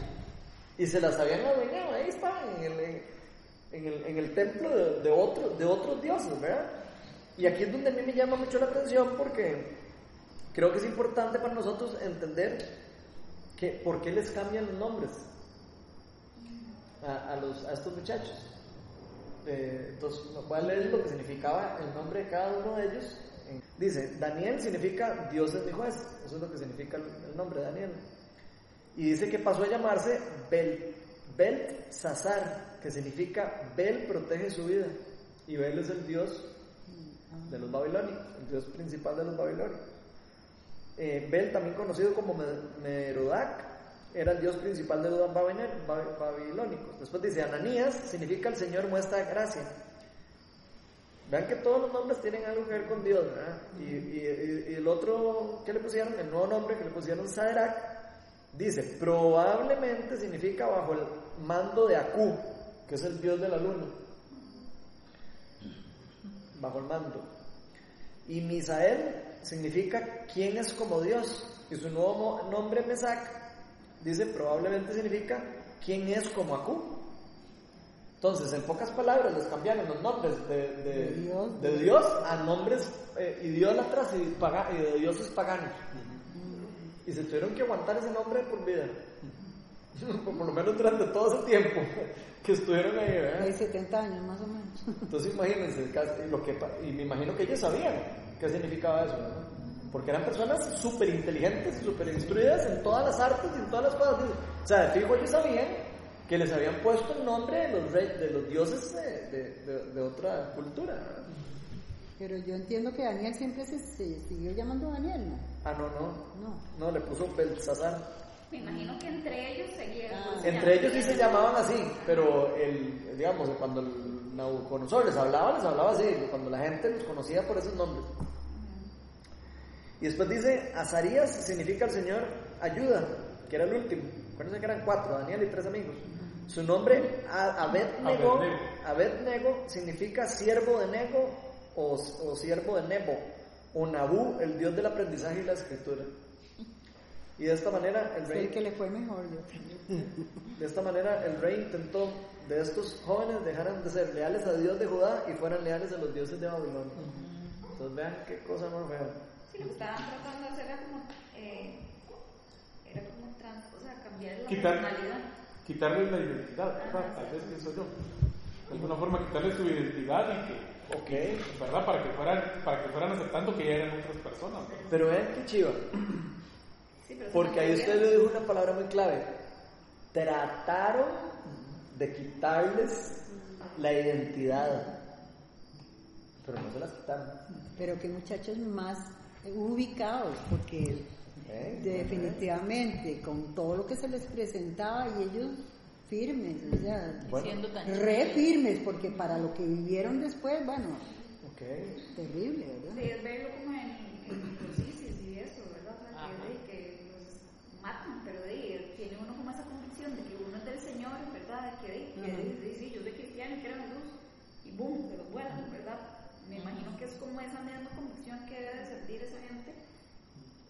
y se las habían adueñado. Ahí estaban en el, en el, templo de, otro, de otros dioses, ¿verdad? Y aquí es donde a mí me llama mucho la atención porque creo que es importante para nosotros entender que por qué les cambian los nombres a, a los, a estos muchachos. Eh, entonces, voy a leer lo que significaba el nombre de cada uno de ellos. Dice, Daniel significa Dios es mi juez. Eso es lo que significa el, nombre de Daniel. Y dice que pasó a llamarse Bel, Belsasar, que significa Bel protege su vida. Y Bel es el Dios de los babilónicos, el Dios principal de los babilónicos. Eh, Bel, también conocido como Me- Merodac, era el dios principal de los babilónicos. Después dice, Ananías significa el Señor muestra gracia. Vean que todos los nombres tienen algo que ver con Dios. Y, el otro que le pusieron, el nuevo nombre que le pusieron Sadrach, dice, probablemente significa bajo el mando de Akú, que es el dios de la luna. Bajo el mando. Y Misael significa quién es como Dios. Y su nuevo nombre Mesac dice probablemente significa quién es como Akú. Entonces, en pocas palabras, les cambiaron los nombres de, de- De Dios. de Dios a nombres eh, idólatras y, paga- y de dioses paganos. Y se tuvieron que aguantar ese nombre por vida. por lo menos durante todo ese tiempo que estuvieron ahí, ¿verdad? Hay 70 años más o menos. Entonces imagínense, lo que, y me imagino que ellos sabían qué significaba eso, ¿no? Porque eran personas súper inteligentes, súper instruidas en todas las artes y en todas las cosas. O sea, de fijo ellos sabían que les habían puesto el nombre de los, rey- de los dioses de, de- de- de otra cultura. Pero yo entiendo que Daniel siempre se, se siguió llamando Daniel, ¿no? Ah, no, no. No. No, le puso Belsasar. Me imagino que entre ellos seguían. Ah. Entre ellos sí se llamaban así, pero el, digamos, cuando el Nabucodonosor les hablaba, les hablaba así, cuando la gente los conocía por esos nombres. Y después dice, Azarías significa el Señor ayuda, que era el último. Acuérdense que eran cuatro, Daniel y tres amigos. Su nombre, Abednego, Abednego. Significa siervo de Nego o, o siervo de Nebo, o Nabú, el dios del aprendizaje y la escritura. Y de esta manera el rey el que le fue mejor, de esta manera el rey intentó de estos jóvenes dejaran de ser leales a Dios de Judá y fueran leales a los dioses de Babilonia. Entonces vean qué cosa más fea. Sí, lo que estaban tratando de hacer era como eh, era como trans, o sea, cambiar la Quitar- personalidad. Quitarles la identidad, ¿verdad? Tal vez pienso yo. De alguna forma quitarles su identidad y que, Ok. ¿verdad? Para que fueran, para que fueran aceptando que ya eran otras personas. ¿verdad? Pero vean qué chiva. Sí, pero se Porque ahí usted le dijo una palabra muy clave. Trataron de quitarles la identidad. Pero no se las quitaron. Pero que muchachos más ubicados, porque ¿Eh? definitivamente con todo lo que se les presentaba y ellos firmes, o sea, Bueno. Re firmes, porque para lo que vivieron después, bueno, terrible, ¿verdad? Sí, es verlo como en, en los ISIS y eso, ¿verdad? O sea, Ajá. que, de- que los matan, pero de, tiene uno como esa convicción de que uno es del Señor, ¿verdad? De que, de, que Ajá. de- de- sí, yo soy cristiano y quiero la luz, y boom, se los vuelan, ¿verdad? Me imagino que es como esa misma convicción que debe de sentir esa gente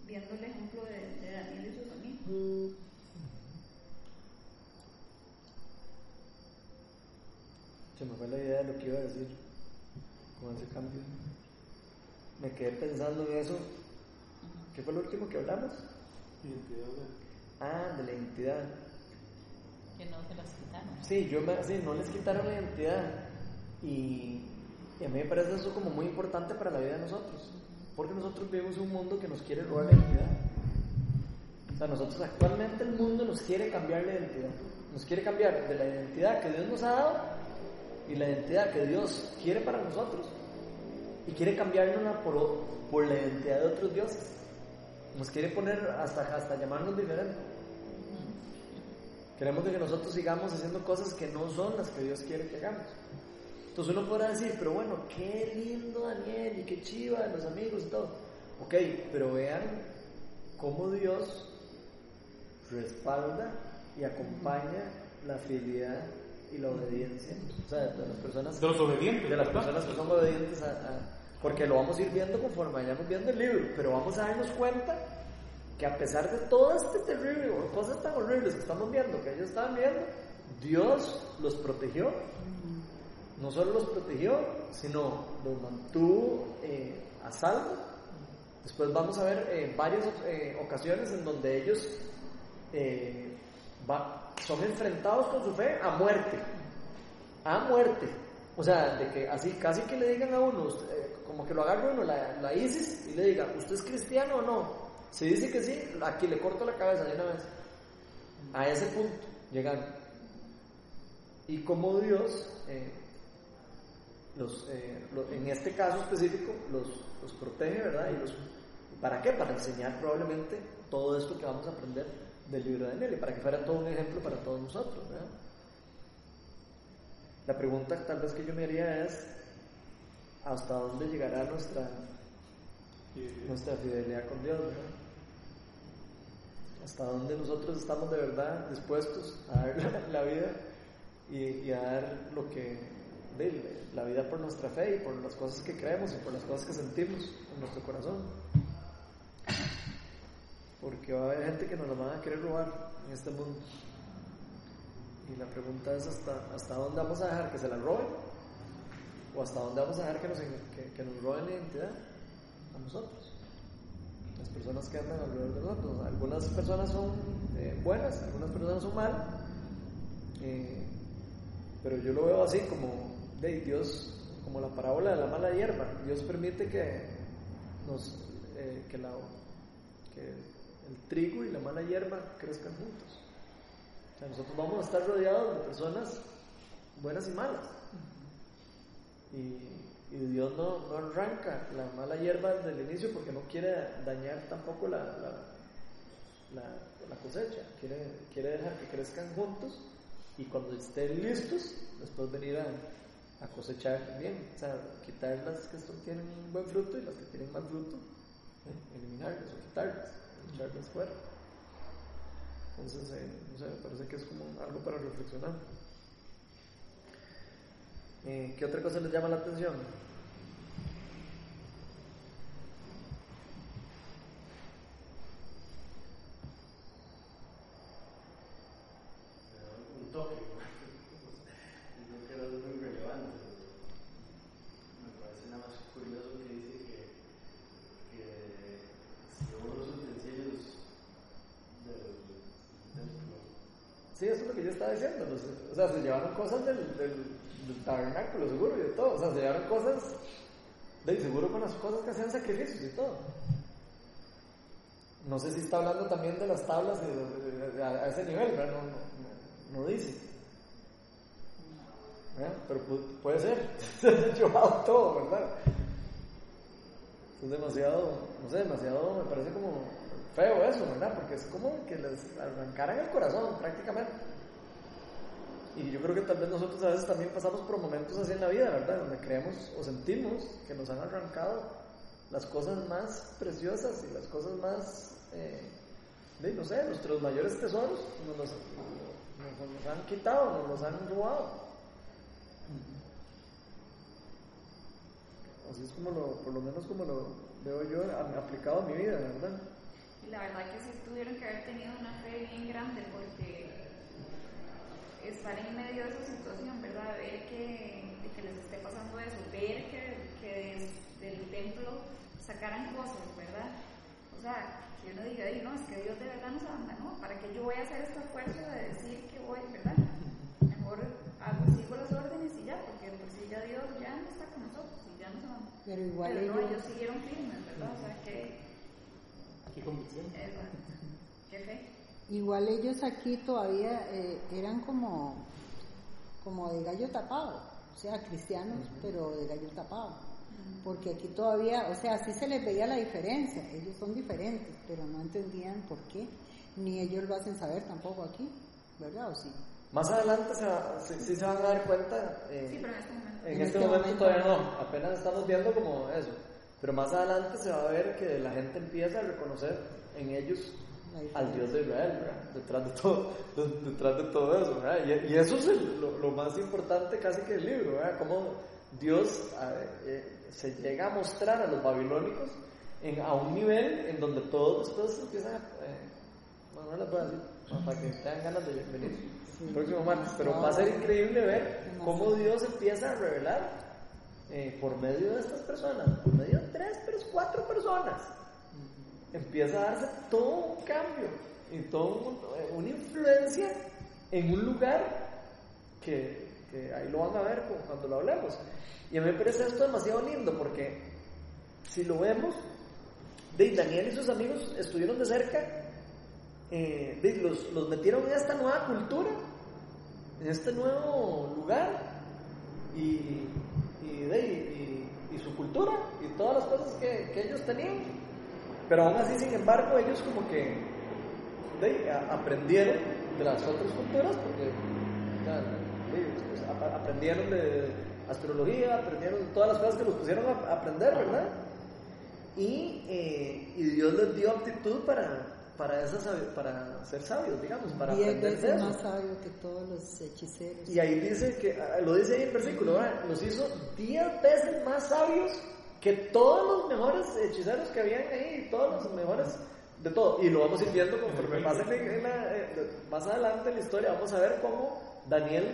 viendo el ejemplo de, de Daniel y sus amigos. Se me fue la idea de lo que iba a decir con ese cambio. Me quedé pensando en eso. ¿Qué fue lo último que hablamos? Identidad de- Ah, de la identidad. que no se las quitaron. Sí, yo me, sí, no les quitaron la identidad. Y, y a mí me parece eso como muy importante para la vida de nosotros. Porque nosotros vivimos en un mundo que nos quiere robar la identidad. O sea, nosotros actualmente el mundo nos quiere cambiar la identidad. Nos quiere cambiar de la identidad que Dios nos ha dado y la identidad que Dios quiere para nosotros. Y quiere cambiarnos por, por la identidad de otros dioses. Nos quiere poner hasta, hasta llamarnos diferentes. Queremos que nosotros sigamos haciendo cosas que no son las que Dios quiere que hagamos. Entonces uno podrá decir, pero bueno, qué lindo Daniel y qué chiva los amigos y todo. Ok, pero vean cómo Dios respalda y acompaña la fidelidad y la obediencia. O sea, de las personas, De los obedientes. de las personas que son obedientes a, a- porque lo vamos a ir viendo conforme vayamos viendo el libro, pero vamos a darnos cuenta que a pesar de todo este terrible, cosas tan horribles que estamos viendo, que ellos estaban viendo, Dios los protegió. No solo los protegió, sino los mantuvo eh, a salvo. Después vamos a ver eh, varias eh, ocasiones en donde ellos son enfrentados con su fe a muerte. A muerte. O sea, de que así, casi que le digan a uno, como que lo agarre uno la, ISIS y le diga, ¿usted es cristiano o no? Si dice que sí, aquí le corto la cabeza de una vez. A ese punto llegan. Y como Dios, los, eh, en este caso específico, los, los protege, ¿verdad? Y los, ¿Para qué? Para enseñar probablemente todo esto que vamos a aprender del libro de Daniel y para que fuera todo un ejemplo para todos nosotros, ¿verdad? La pregunta tal vez que yo me haría es, ¿hasta dónde llegará nuestra, nuestra fidelidad con Dios? ¿verdad? ¿Hasta dónde nosotros estamos de verdad dispuestos a dar la, vida y, a dar lo que, la vida por nuestra fe y por las cosas que creemos y por las cosas que sentimos en nuestro corazón? Porque va a haber gente que nos lo van a querer robar en este mundo. Y la pregunta es hasta, hasta dónde vamos a dejar que se la roben o hasta dónde vamos a dejar que nos, que nos roben la identidad a nosotros. Las personas que andan alrededor de nosotros. Algunas personas son eh, buenas, algunas personas son malas. eh, pero yo lo veo así como de Dios, como la parábola de la mala hierba. Dios permite que nos eh, que, el trigo y la mala hierba crezcan juntos. O sea, nosotros vamos a estar rodeados de personas buenas y malas. Y, Dios no, no arranca la mala hierba desde el inicio porque no quiere dañar tampoco la, la cosecha. Quiere, quiere dejar que crezcan juntos y cuando estén listos, después venir a, a cosechar bien. O sea, quitar las que tienen un buen fruto y las que tienen mal fruto, ¿eh? eliminarlas o quitarlas, echarlas fuera. Entonces, eh, no sé, me parece que es como algo para reflexionar. Eh, ¿Qué otra cosa les llama la atención? Un toque, yo creo que es muy relevante. Me parece nada más curioso que dice que, que si uno de los utensilios del Sí, eso es lo que yo estaba diciendo. los- o sea, se llevaron cosas del, del, del tabernáculo, seguro, y de todo. O sea, se llevaron cosas, de, seguro con las cosas que hacían sacrificios y todo. No sé si está hablando también de las tablas de- de- a, a ese nivel, ¿verdad? No, no, no- dice. ¿Verdad? Pero pu- puede ser. Se han llevado todo, ¿verdad? Es demasiado, no sé, demasiado, me parece como feo eso, ¿verdad? Porque es como que les arrancaran el corazón prácticamente. Y yo creo que tal vez nosotros a veces también pasamos por momentos así en la vida, ¿verdad? Donde creemos o sentimos que nos han arrancado las cosas más preciosas y las cosas más, eh, no sé, nuestros mayores tesoros nos los, nos los han quitado, nos los han robado. Así es como lo, por lo menos como lo veo yo aplicado a mi vida, ¿verdad? Y la verdad que sí tuvieron que haber tenido una fe bien grande porque estar en medio de esa situación, ¿verdad? Ver que, de que les esté pasando eso, ver que, que des- del templo sacaran cosas, ¿verdad? O sea, que uno diga, "Ay, no, es que Dios de verdad nos abandonó, ¿para qué yo voy a hacer este esfuerzo de decir que voy, ¿verdad? Mejor hago, sigo las órdenes y ya, porque pues si ya Dios ya no está con nosotros y ya nos abandonó. Pero igual Pero no, ellos, ellos siguieron firmes, ¿verdad? O sea, que, Qué convicción. eso, qué fe. Igual ellos aquí todavía eh, eran como, como de gallo tapado, o sea, cristianos, pero de gallo tapado. Porque aquí todavía, o sea, sí se les veía la diferencia, ellos son diferentes, pero no entendían por qué, ni ellos lo hacen saber tampoco aquí, ¿verdad? ¿O sí? Más adelante se va- sí, sí se van a dar cuenta. eh, Sí, pero en este momento. En, En este, este momento, momento todavía no. apenas estamos viendo como eso. Pero más adelante se va a ver que la gente empieza a reconocer en ellos al Dios de Israel, ¿verdad? Detrás de todo, de- detrás de todo eso, ¿verdad? Y, y eso es el- lo, lo más importante casi que del libro, ¿verdad? Cómo Dios eh, se llega a mostrar a los babilónicos en, a un nivel en donde todos después empiezan a... eh, bueno, no les voy a decir, no, para que tengan ganas de venir el próximo martes, pero va a ser increíble ver cómo Dios empieza a revelar eh, por medio de estas personas, por medio de tres, pero cuatro personas, empieza a darse todo un cambio y todo un- una influencia en un lugar que, ahí lo van a ver cu- cuando lo hablemos. Y a mí me parece esto demasiado lindo porque si lo vemos, Daniel y sus amigos estuvieron de cerca, eh, los, metieron en esta nueva cultura, en este nuevo lugar y, y, y- su cultura y todas las cosas que ellos tenían. Pero aún así, sin embargo, ellos como que de- a- aprendieron de las otras culturas porque ya, de- pues, ap- aprendieron de astrología, aprendieron de todas las cosas que los pusieron a a aprender, ¿verdad? Y, eh, y Dios les dio aptitud para, para, esa sabi- para ser sabios, digamos, para Diez aprender de veces eso. más sabio que todos los hechiceros. Y ahí dice que, ah, lo dice ahí el versículo, ¿verdad? los hizo diez veces más sabios que todos los mejores hechiceros que habían ahí, todos los mejores de todo. Y lo vamos a ir viendo conforme pase en- en la- eh, más adelante en la historia, vamos a ver cómo Daniel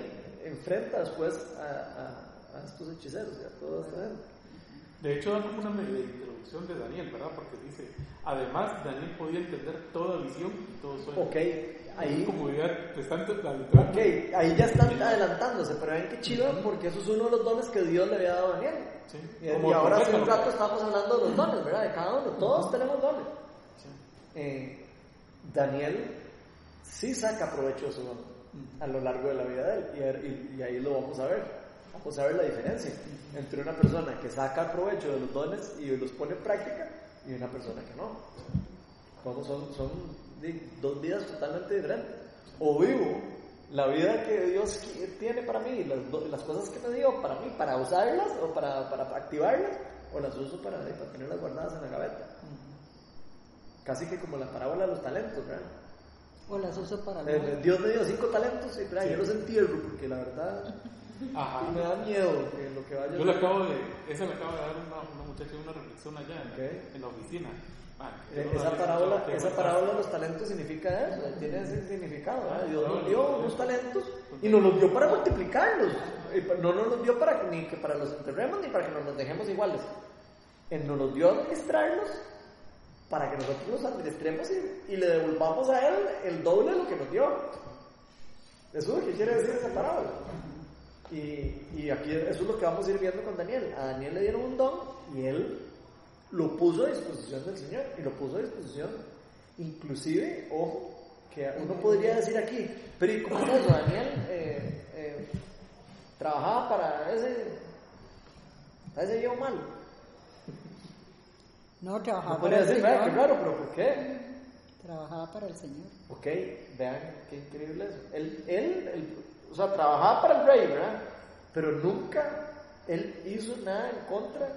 enfrenta después a, a- a estos hechiceros y a toda esta gente. De hecho, da como una media introducción de Daniel, ¿verdad? Porque dice, además, Daniel podía entender toda visión y todo sueño. Ok, ahí, Como ya te están adentrando. ok, ahí ya están adelantándose, pero ven que chido porque eso es uno de los dones que Dios le había dado a Daniel. Sí, Y, y ahora hace un rato estamos hablando de los dones, ¿verdad? De cada uno, todos tenemos dones. Sí. Eh, Daniel sí saca provecho de su don a lo largo de la vida de él, y, y- y ahí lo vamos a ver. Vamos a ver la diferencia entre una persona que saca provecho de los dones y los pone en práctica y una persona que no. Como son, son dos vidas totalmente diferentes. O vivo la vida que Dios tiene para mí, las, las cosas que me dio para mí, para usarlas o para, para activarlas, o las uso para, para tenerlas guardadas en la gaveta. Casi que como la parábola de los talentos, ¿verdad? O las uso para Eh. Dios me dio cinco talentos y ¿verdad? yo los entierro porque la verdad Ajá. me da miedo que lo que vaya Yo le acabo de, esa le acabo de dar una, una muchacha una reflexión allá en, Ok. en la oficina. Ah, Eh, no esa parábola, esa parábola de los talentos significa eso, tiene ese significado. Dios Ah, nos dio no, unos no. talentos y nos los dio para multiplicarlos. Y No nos los dio para que- ni que para los enterremos ni para que nos los dejemos iguales. Él nos los dio a administrarlos para que nosotros los administremos y, y le devolvamos a Él el doble de lo que nos dio. Eso es lo que quiere decir esa parábola. Y, y aquí eso es lo que vamos a ir viendo con Daniel. A Daniel le dieron un don y él lo puso a disposición del Señor y lo puso a disposición. Inclusive, ojo, que uno podría decir aquí, pero ¿y cómo es eso? Daniel eh, eh, trabajaba para ese, para ese yo malo. No, trabajaba No para el decir, "Vea, qué Señor. raro, pero ¿por qué? Trabajaba para el Señor. Ok, vean qué increíble eso. Él, él, él, o sea, trabajaba para el rey, ¿verdad? Pero nunca él hizo nada en contra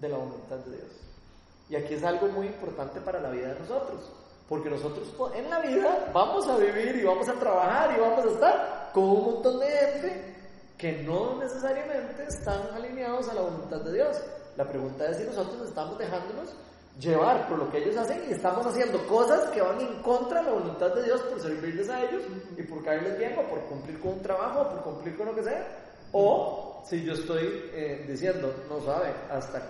de la voluntad de Dios. Y aquí es algo muy importante para la vida de nosotros. Porque nosotros en la vida vamos a vivir y vamos a trabajar y vamos a estar con un montón de gente que no necesariamente están alineados a la voluntad de Dios. La pregunta es si nosotros estamos dejándonos llevar por lo que ellos hacen y estamos haciendo cosas que van en contra de la voluntad de Dios por servirles a ellos y por caerles bien o por cumplir con un trabajo o por cumplir con lo que sea. O si yo estoy eh, diciendo, no sabe, hasta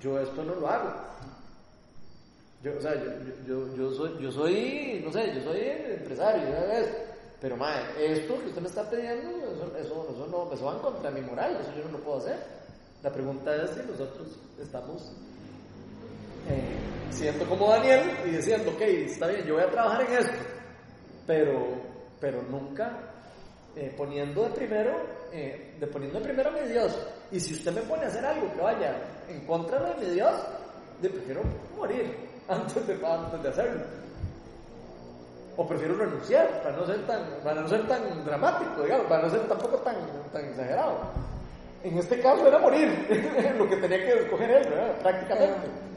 yo esto no lo hago. Yo, o sea, yo, yo, yo, soy, yo soy, no sé, yo soy empresario. Pero, madre, esto que usted me está pidiendo, eso, eso, eso, no, eso va en contra de mi moral, eso yo no lo puedo hacer. La pregunta es si nosotros estamos eh, siendo como Daniel y diciendo, ok, está bien, yo voy a trabajar en esto, pero, pero nunca eh, poniendo de primero, eh, de poniendo de primero a mi Dios. Y si usted me pone a hacer algo que vaya en contra de mi Dios, de prefiero morir antes de, antes de hacerlo. O prefiero renunciar para no ser tan, para no ser tan dramático, digamos, para no ser tampoco tan, tan exagerado. En este caso era morir, lo que tenía que escoger él, ¿verdad? prácticamente.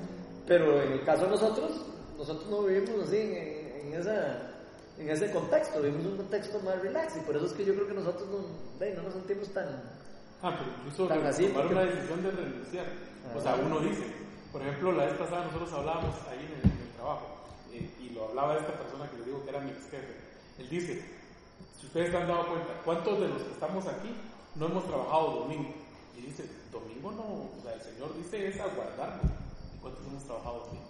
Pero en el caso de nosotros, nosotros no vivimos así en, en esa, en ese contexto, vivimos un contexto más relax y por eso es que yo creo que nosotros no, no nos sentimos tan... Ah, pero incluso Tan así, tomar porque- una decisión de renunciar. O sea, uno dice, por ejemplo, la vez pasada nosotros hablábamos ahí en el, en el trabajo, eh, y lo hablaba esta persona que le digo que era mi ex jefe. Él dice, si ustedes se han dado cuenta, ¿cuántos de los que estamos aquí no hemos trabajado domingo? Y dice, domingo no, o sea, el Señor dice es aguardarnos. ¿Y cuántos hemos trabajado domingo?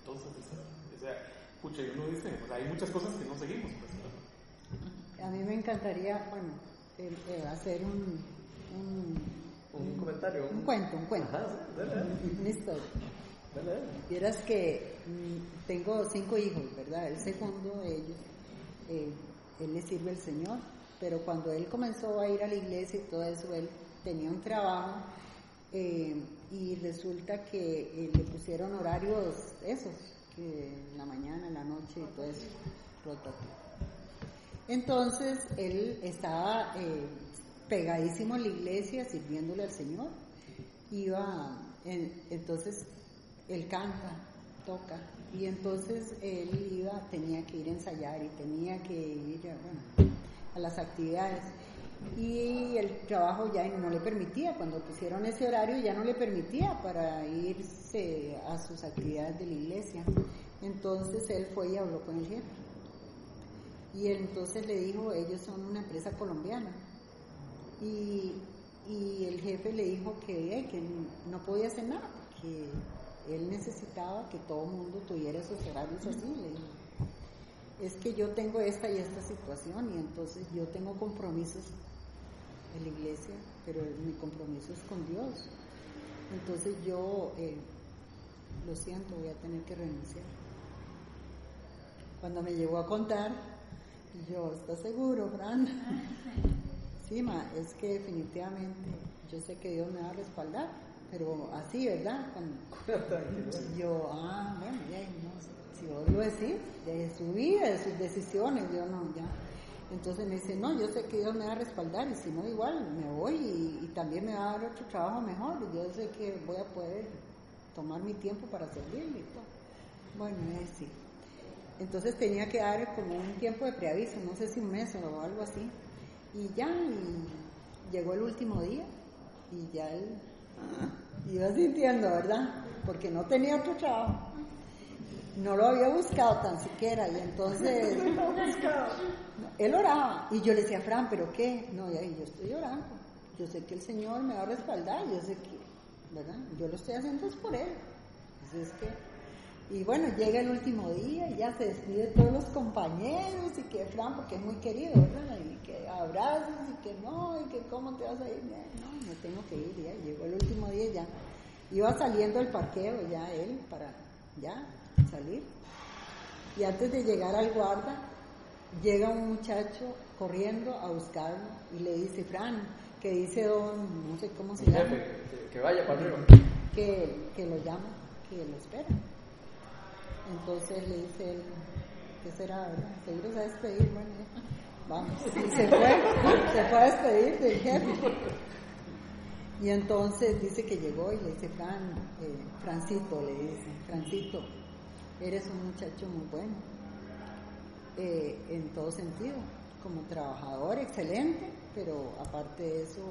Entonces, o sea, escucha, y uno dice, sea, hay muchas cosas que no seguimos. Pues, ¿no? A mí me encantaría, bueno, el- el hacer un, un, Un comentario. un cuento, un cuento, Ajá, sí, dale, dale, una historia. dale, dale. Vieras que mm, tengo cinco hijos, ¿verdad? El segundo de ellos, eh, él le sirve al Señor, pero cuando él comenzó a ir a la iglesia y todo eso, él tenía un trabajo eh, y resulta que eh, le pusieron horarios esos, que en la mañana, en la noche y todo eso, rotativo. Entonces él estaba eh, pegadísimo en la iglesia sirviéndole al Señor. Iba, en- entonces él canta, toca, y entonces él iba, tenía que ir a ensayar y tenía que ir a, bueno, a las actividades. Y el trabajo ya no le permitía, cuando pusieron ese horario ya no le permitía para irse a sus actividades de la iglesia. Entonces él fue y habló con el jefe. Y entonces le dijo, ellos son una empresa colombiana. Y, y el jefe le dijo que, eh, no podía hacer nada, que él necesitaba que todo mundo tuviera esos horarios así. Le dijo, es que yo tengo esta y esta situación y entonces yo tengo compromisos en la iglesia, pero mi compromiso es con Dios. Entonces yo, eh, lo siento, voy a tener que renunciar. Cuando me llegó a contar, yo, ¿estás seguro, Fran? Sí, ma, es que definitivamente yo sé que Dios me va a respaldar, pero así, ¿verdad? Cuando- yo, ah, bueno, ya, no, si vos lo decís, de su vida, de sus decisiones, yo no, ya. Entonces me dice, no, yo sé que Dios me va a respaldar y si no, igual me voy y, también me va a dar otro trabajo mejor. Yo sé que voy a poder tomar mi tiempo para servirle y todo. Bueno, eh, sí. Entonces tenía que dar como un tiempo de preaviso, no sé si un mes o algo así. Y ya, y llegó el último día y ya él iba sintiendo, ¿verdad? Porque no tenía otro trabajo. No lo había buscado tan siquiera y entonces él oraba y yo le decía, Fran, ¿pero qué? No, ya, yo estoy orando. Yo sé que el Señor me va a respaldar, yo sé que, ¿verdad? Yo lo estoy haciendo es por él. Así es que, Y bueno, llega el último día y ya se despide de todos los compañeros y que Fran, porque es muy querido, ¿verdad? Y que abrazos y que no, y que cómo te vas a ir. No, me tengo que ir, ya. Llegó el último día y ya. Iba saliendo del parqueo ya él para ya salir. Y antes de llegar al guarda, llega un muchacho corriendo a buscarlo y le dice, Fran, que dice don, no sé cómo se llama, Jefe, que, vaya para arriba. que, que lo llama, que lo espera. Entonces le dice él, ¿qué será? verdad? Seguro se va a despedir, bueno, ya, vamos. Y se fue, se fue a despedir del jefe. Y entonces dice que llegó y le dice, Fran, eh, Francito, le dice, Francito, eres un muchacho muy bueno, eh, en todo sentido, como trabajador excelente, pero aparte de eso,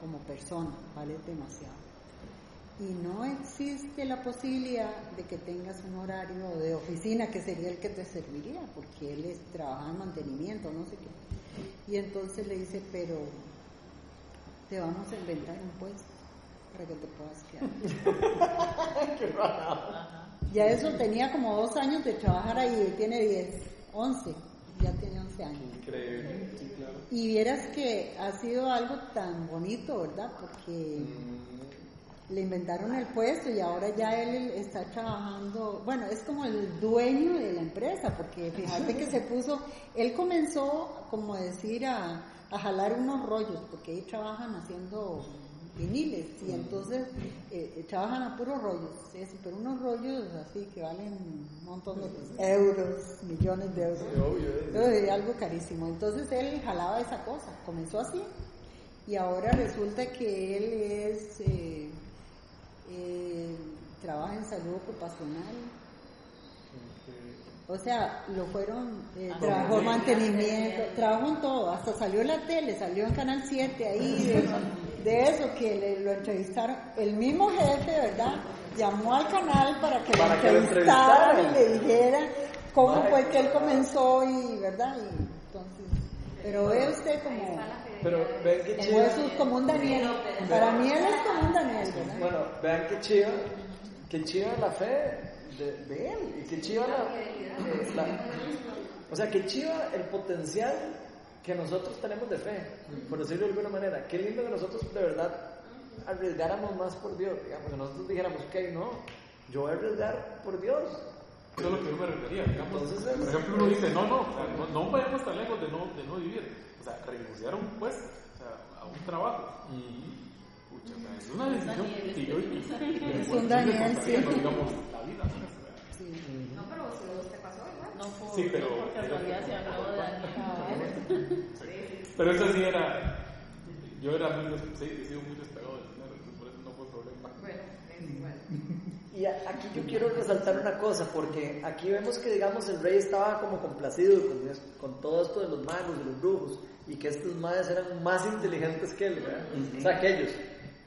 como persona, vales demasiado. Y no existe la posibilidad de que tengas un horario de oficina que sería el que te serviría, porque él es, trabaja en mantenimiento, no sé qué. Y entonces le dice, pero te vamos a inventar un puesto para que te puedas quedar. Ya eso tenía como dos años de trabajar ahí, él tiene 10, 11, ya tiene 11 años. Increíble. Sí, claro. Y vieras que ha sido algo tan bonito, ¿verdad? Porque le inventaron el puesto y ahora ya él está trabajando, bueno, es como el dueño de la empresa, porque fíjate que se puso, él comenzó, como decir, a, a jalar unos rollos, porque ahí trabajan haciendo viniles y entonces eh, eh, trabajan a puros rollos, ¿sí? pero unos rollos así que valen un montón de euros, millones de euros. Sí, obvio, eh. Algo carísimo. Entonces él jalaba esa cosa, comenzó así y ahora resulta que él es eh, eh, trabaja en salud ocupacional. O sea, lo fueron, eh, Ah, trabajó mantenimiento, trabajó en todo, hasta salió en la tele, salió en Canal 7 ahí, de, eso que le, lo entrevistaron. El mismo jefe, ¿verdad? Llamó al canal para que Para lo entrevistara y le dijera cómo Ay. fue que él comenzó y, ¿verdad? Y entonces, pero ve usted como, Pero ven que un- como un Daniel. Para mí él es como un Daniel, ¿verdad? Bueno, vean que chiva, que chiva la fe de, de él y que chiva la, eh, la- o sea, que chiva el potencial que nosotros tenemos de fe, por decirlo de alguna manera. Qué lindo que nosotros de verdad arriesgáramos más por Dios, digamos, que nosotros dijéramos, ok, no, yo voy a arriesgar por Dios. Eso es lo que yo me refería, digamos. Entonces, por ejemplo, uno dice, no, no, o sea, no, no vayamos tan lejos de no, de no vivir. O sea, renunciar a un puesto, o sea, a un trabajo. Pucha, o sea, es una decisión que yo... Es un Daniel, sí. Digamos, la vida. ¿no? Sí. No, pero si vos te pasó igual. No por, Sí, pero- no por casualidad se habló de Daniel. Pero eso sí era... Yo era muy... Sí, he sido muy despegado del dinero, entonces por eso no fue problema. Bueno, es igual. Y aquí yo quiero resaltar una cosa, porque aquí vemos que, digamos, el rey estaba como complacido con, con todo esto de los magos, de los brujos, y que estos magos eran más inteligentes que él, ¿verdad? O sea, que ellos.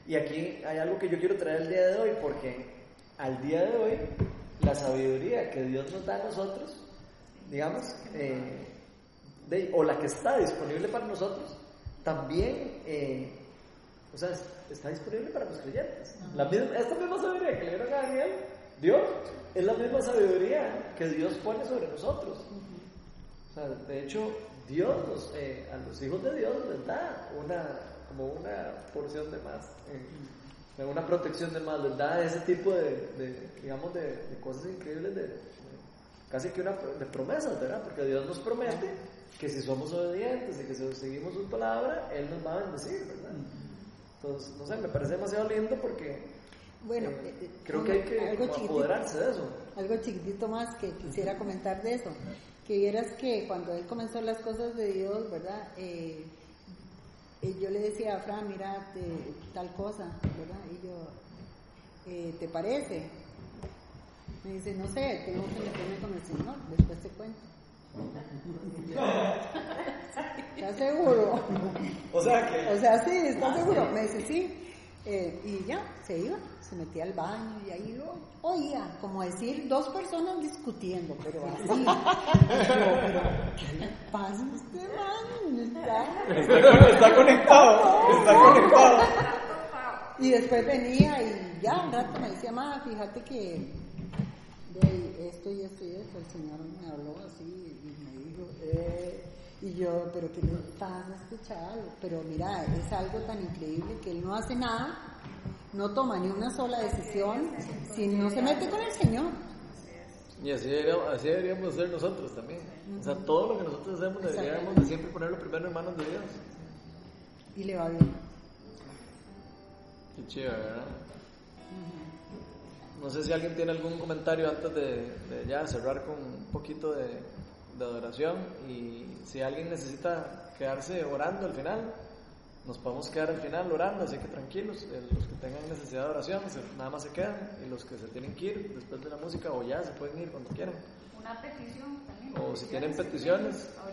Y aquí hay algo que yo quiero traer el día de hoy, porque al día de hoy, la sabiduría que Dios nos da a nosotros, digamos, eh, de- o la que está disponible para nosotros, también, eh, o sea, es- está disponible para los creyentes. La misma, esta misma sabiduría que le dieron a Daniel, Dios, es la misma sabiduría que Dios pone sobre nosotros. O sea, de hecho, Dios nos, eh, a los hijos de Dios les da una, como una porción de más, eh, una protección de más, les da ese tipo de, de, digamos, de, de cosas increíbles, de, de- casi que una de promesas, ¿verdad? Porque Dios nos promete que si somos obedientes y que si seguimos su palabra, Él nos va a bendecir, ¿verdad? Entonces, no sé, me parece demasiado lindo porque Bueno, eh, eh, creo que hay que algo apoderarse de eso. algo chiquitito más que quisiera comentar de eso. Que vieras que cuando él comenzó las cosas de Dios, ¿verdad? Eh, eh, yo le decía a Fran, mira, te- tal cosa, ¿verdad? Y yo, eh, ¿te parece? Me dice, no sé, tengo que meterme con el Señor, después te cuento. ¿Estás seguro? O sea que O sea, sí, ¿estás seguro? Me dice, sí. Eh, y ya, se iba, se metía al baño y ahí lo oía, como decir, dos personas discutiendo, pero así. Yo, pero, ¿qué le pasa a este man? Está- está, está conectado, está conectado. Y después venía y ya, un rato me decía, ma, fíjate que de esto y esto y esto, el Señor me habló así eh, y yo, pero ¿qué le pasa a? Pero mira, es algo tan increíble que él no hace nada, no toma ni una sola decisión si no se mete con el Señor. Y así deberíamos, así deberíamos ser nosotros también. O sea, todo lo que nosotros hacemos deberíamos de siempre ponerlo primero en manos de Dios. Y le va bien. Qué chido, ¿verdad? No sé si alguien tiene algún comentario antes de, de ya cerrar con un poquito de, de adoración y si alguien necesita quedarse orando al final, nos podemos quedar al final orando, así que tranquilos, eh, los que tengan necesidad de oración, nada más se quedan y los que se tienen que ir después de la música o ya se pueden ir cuando quieran. Una petición también. O si tienen peticiones,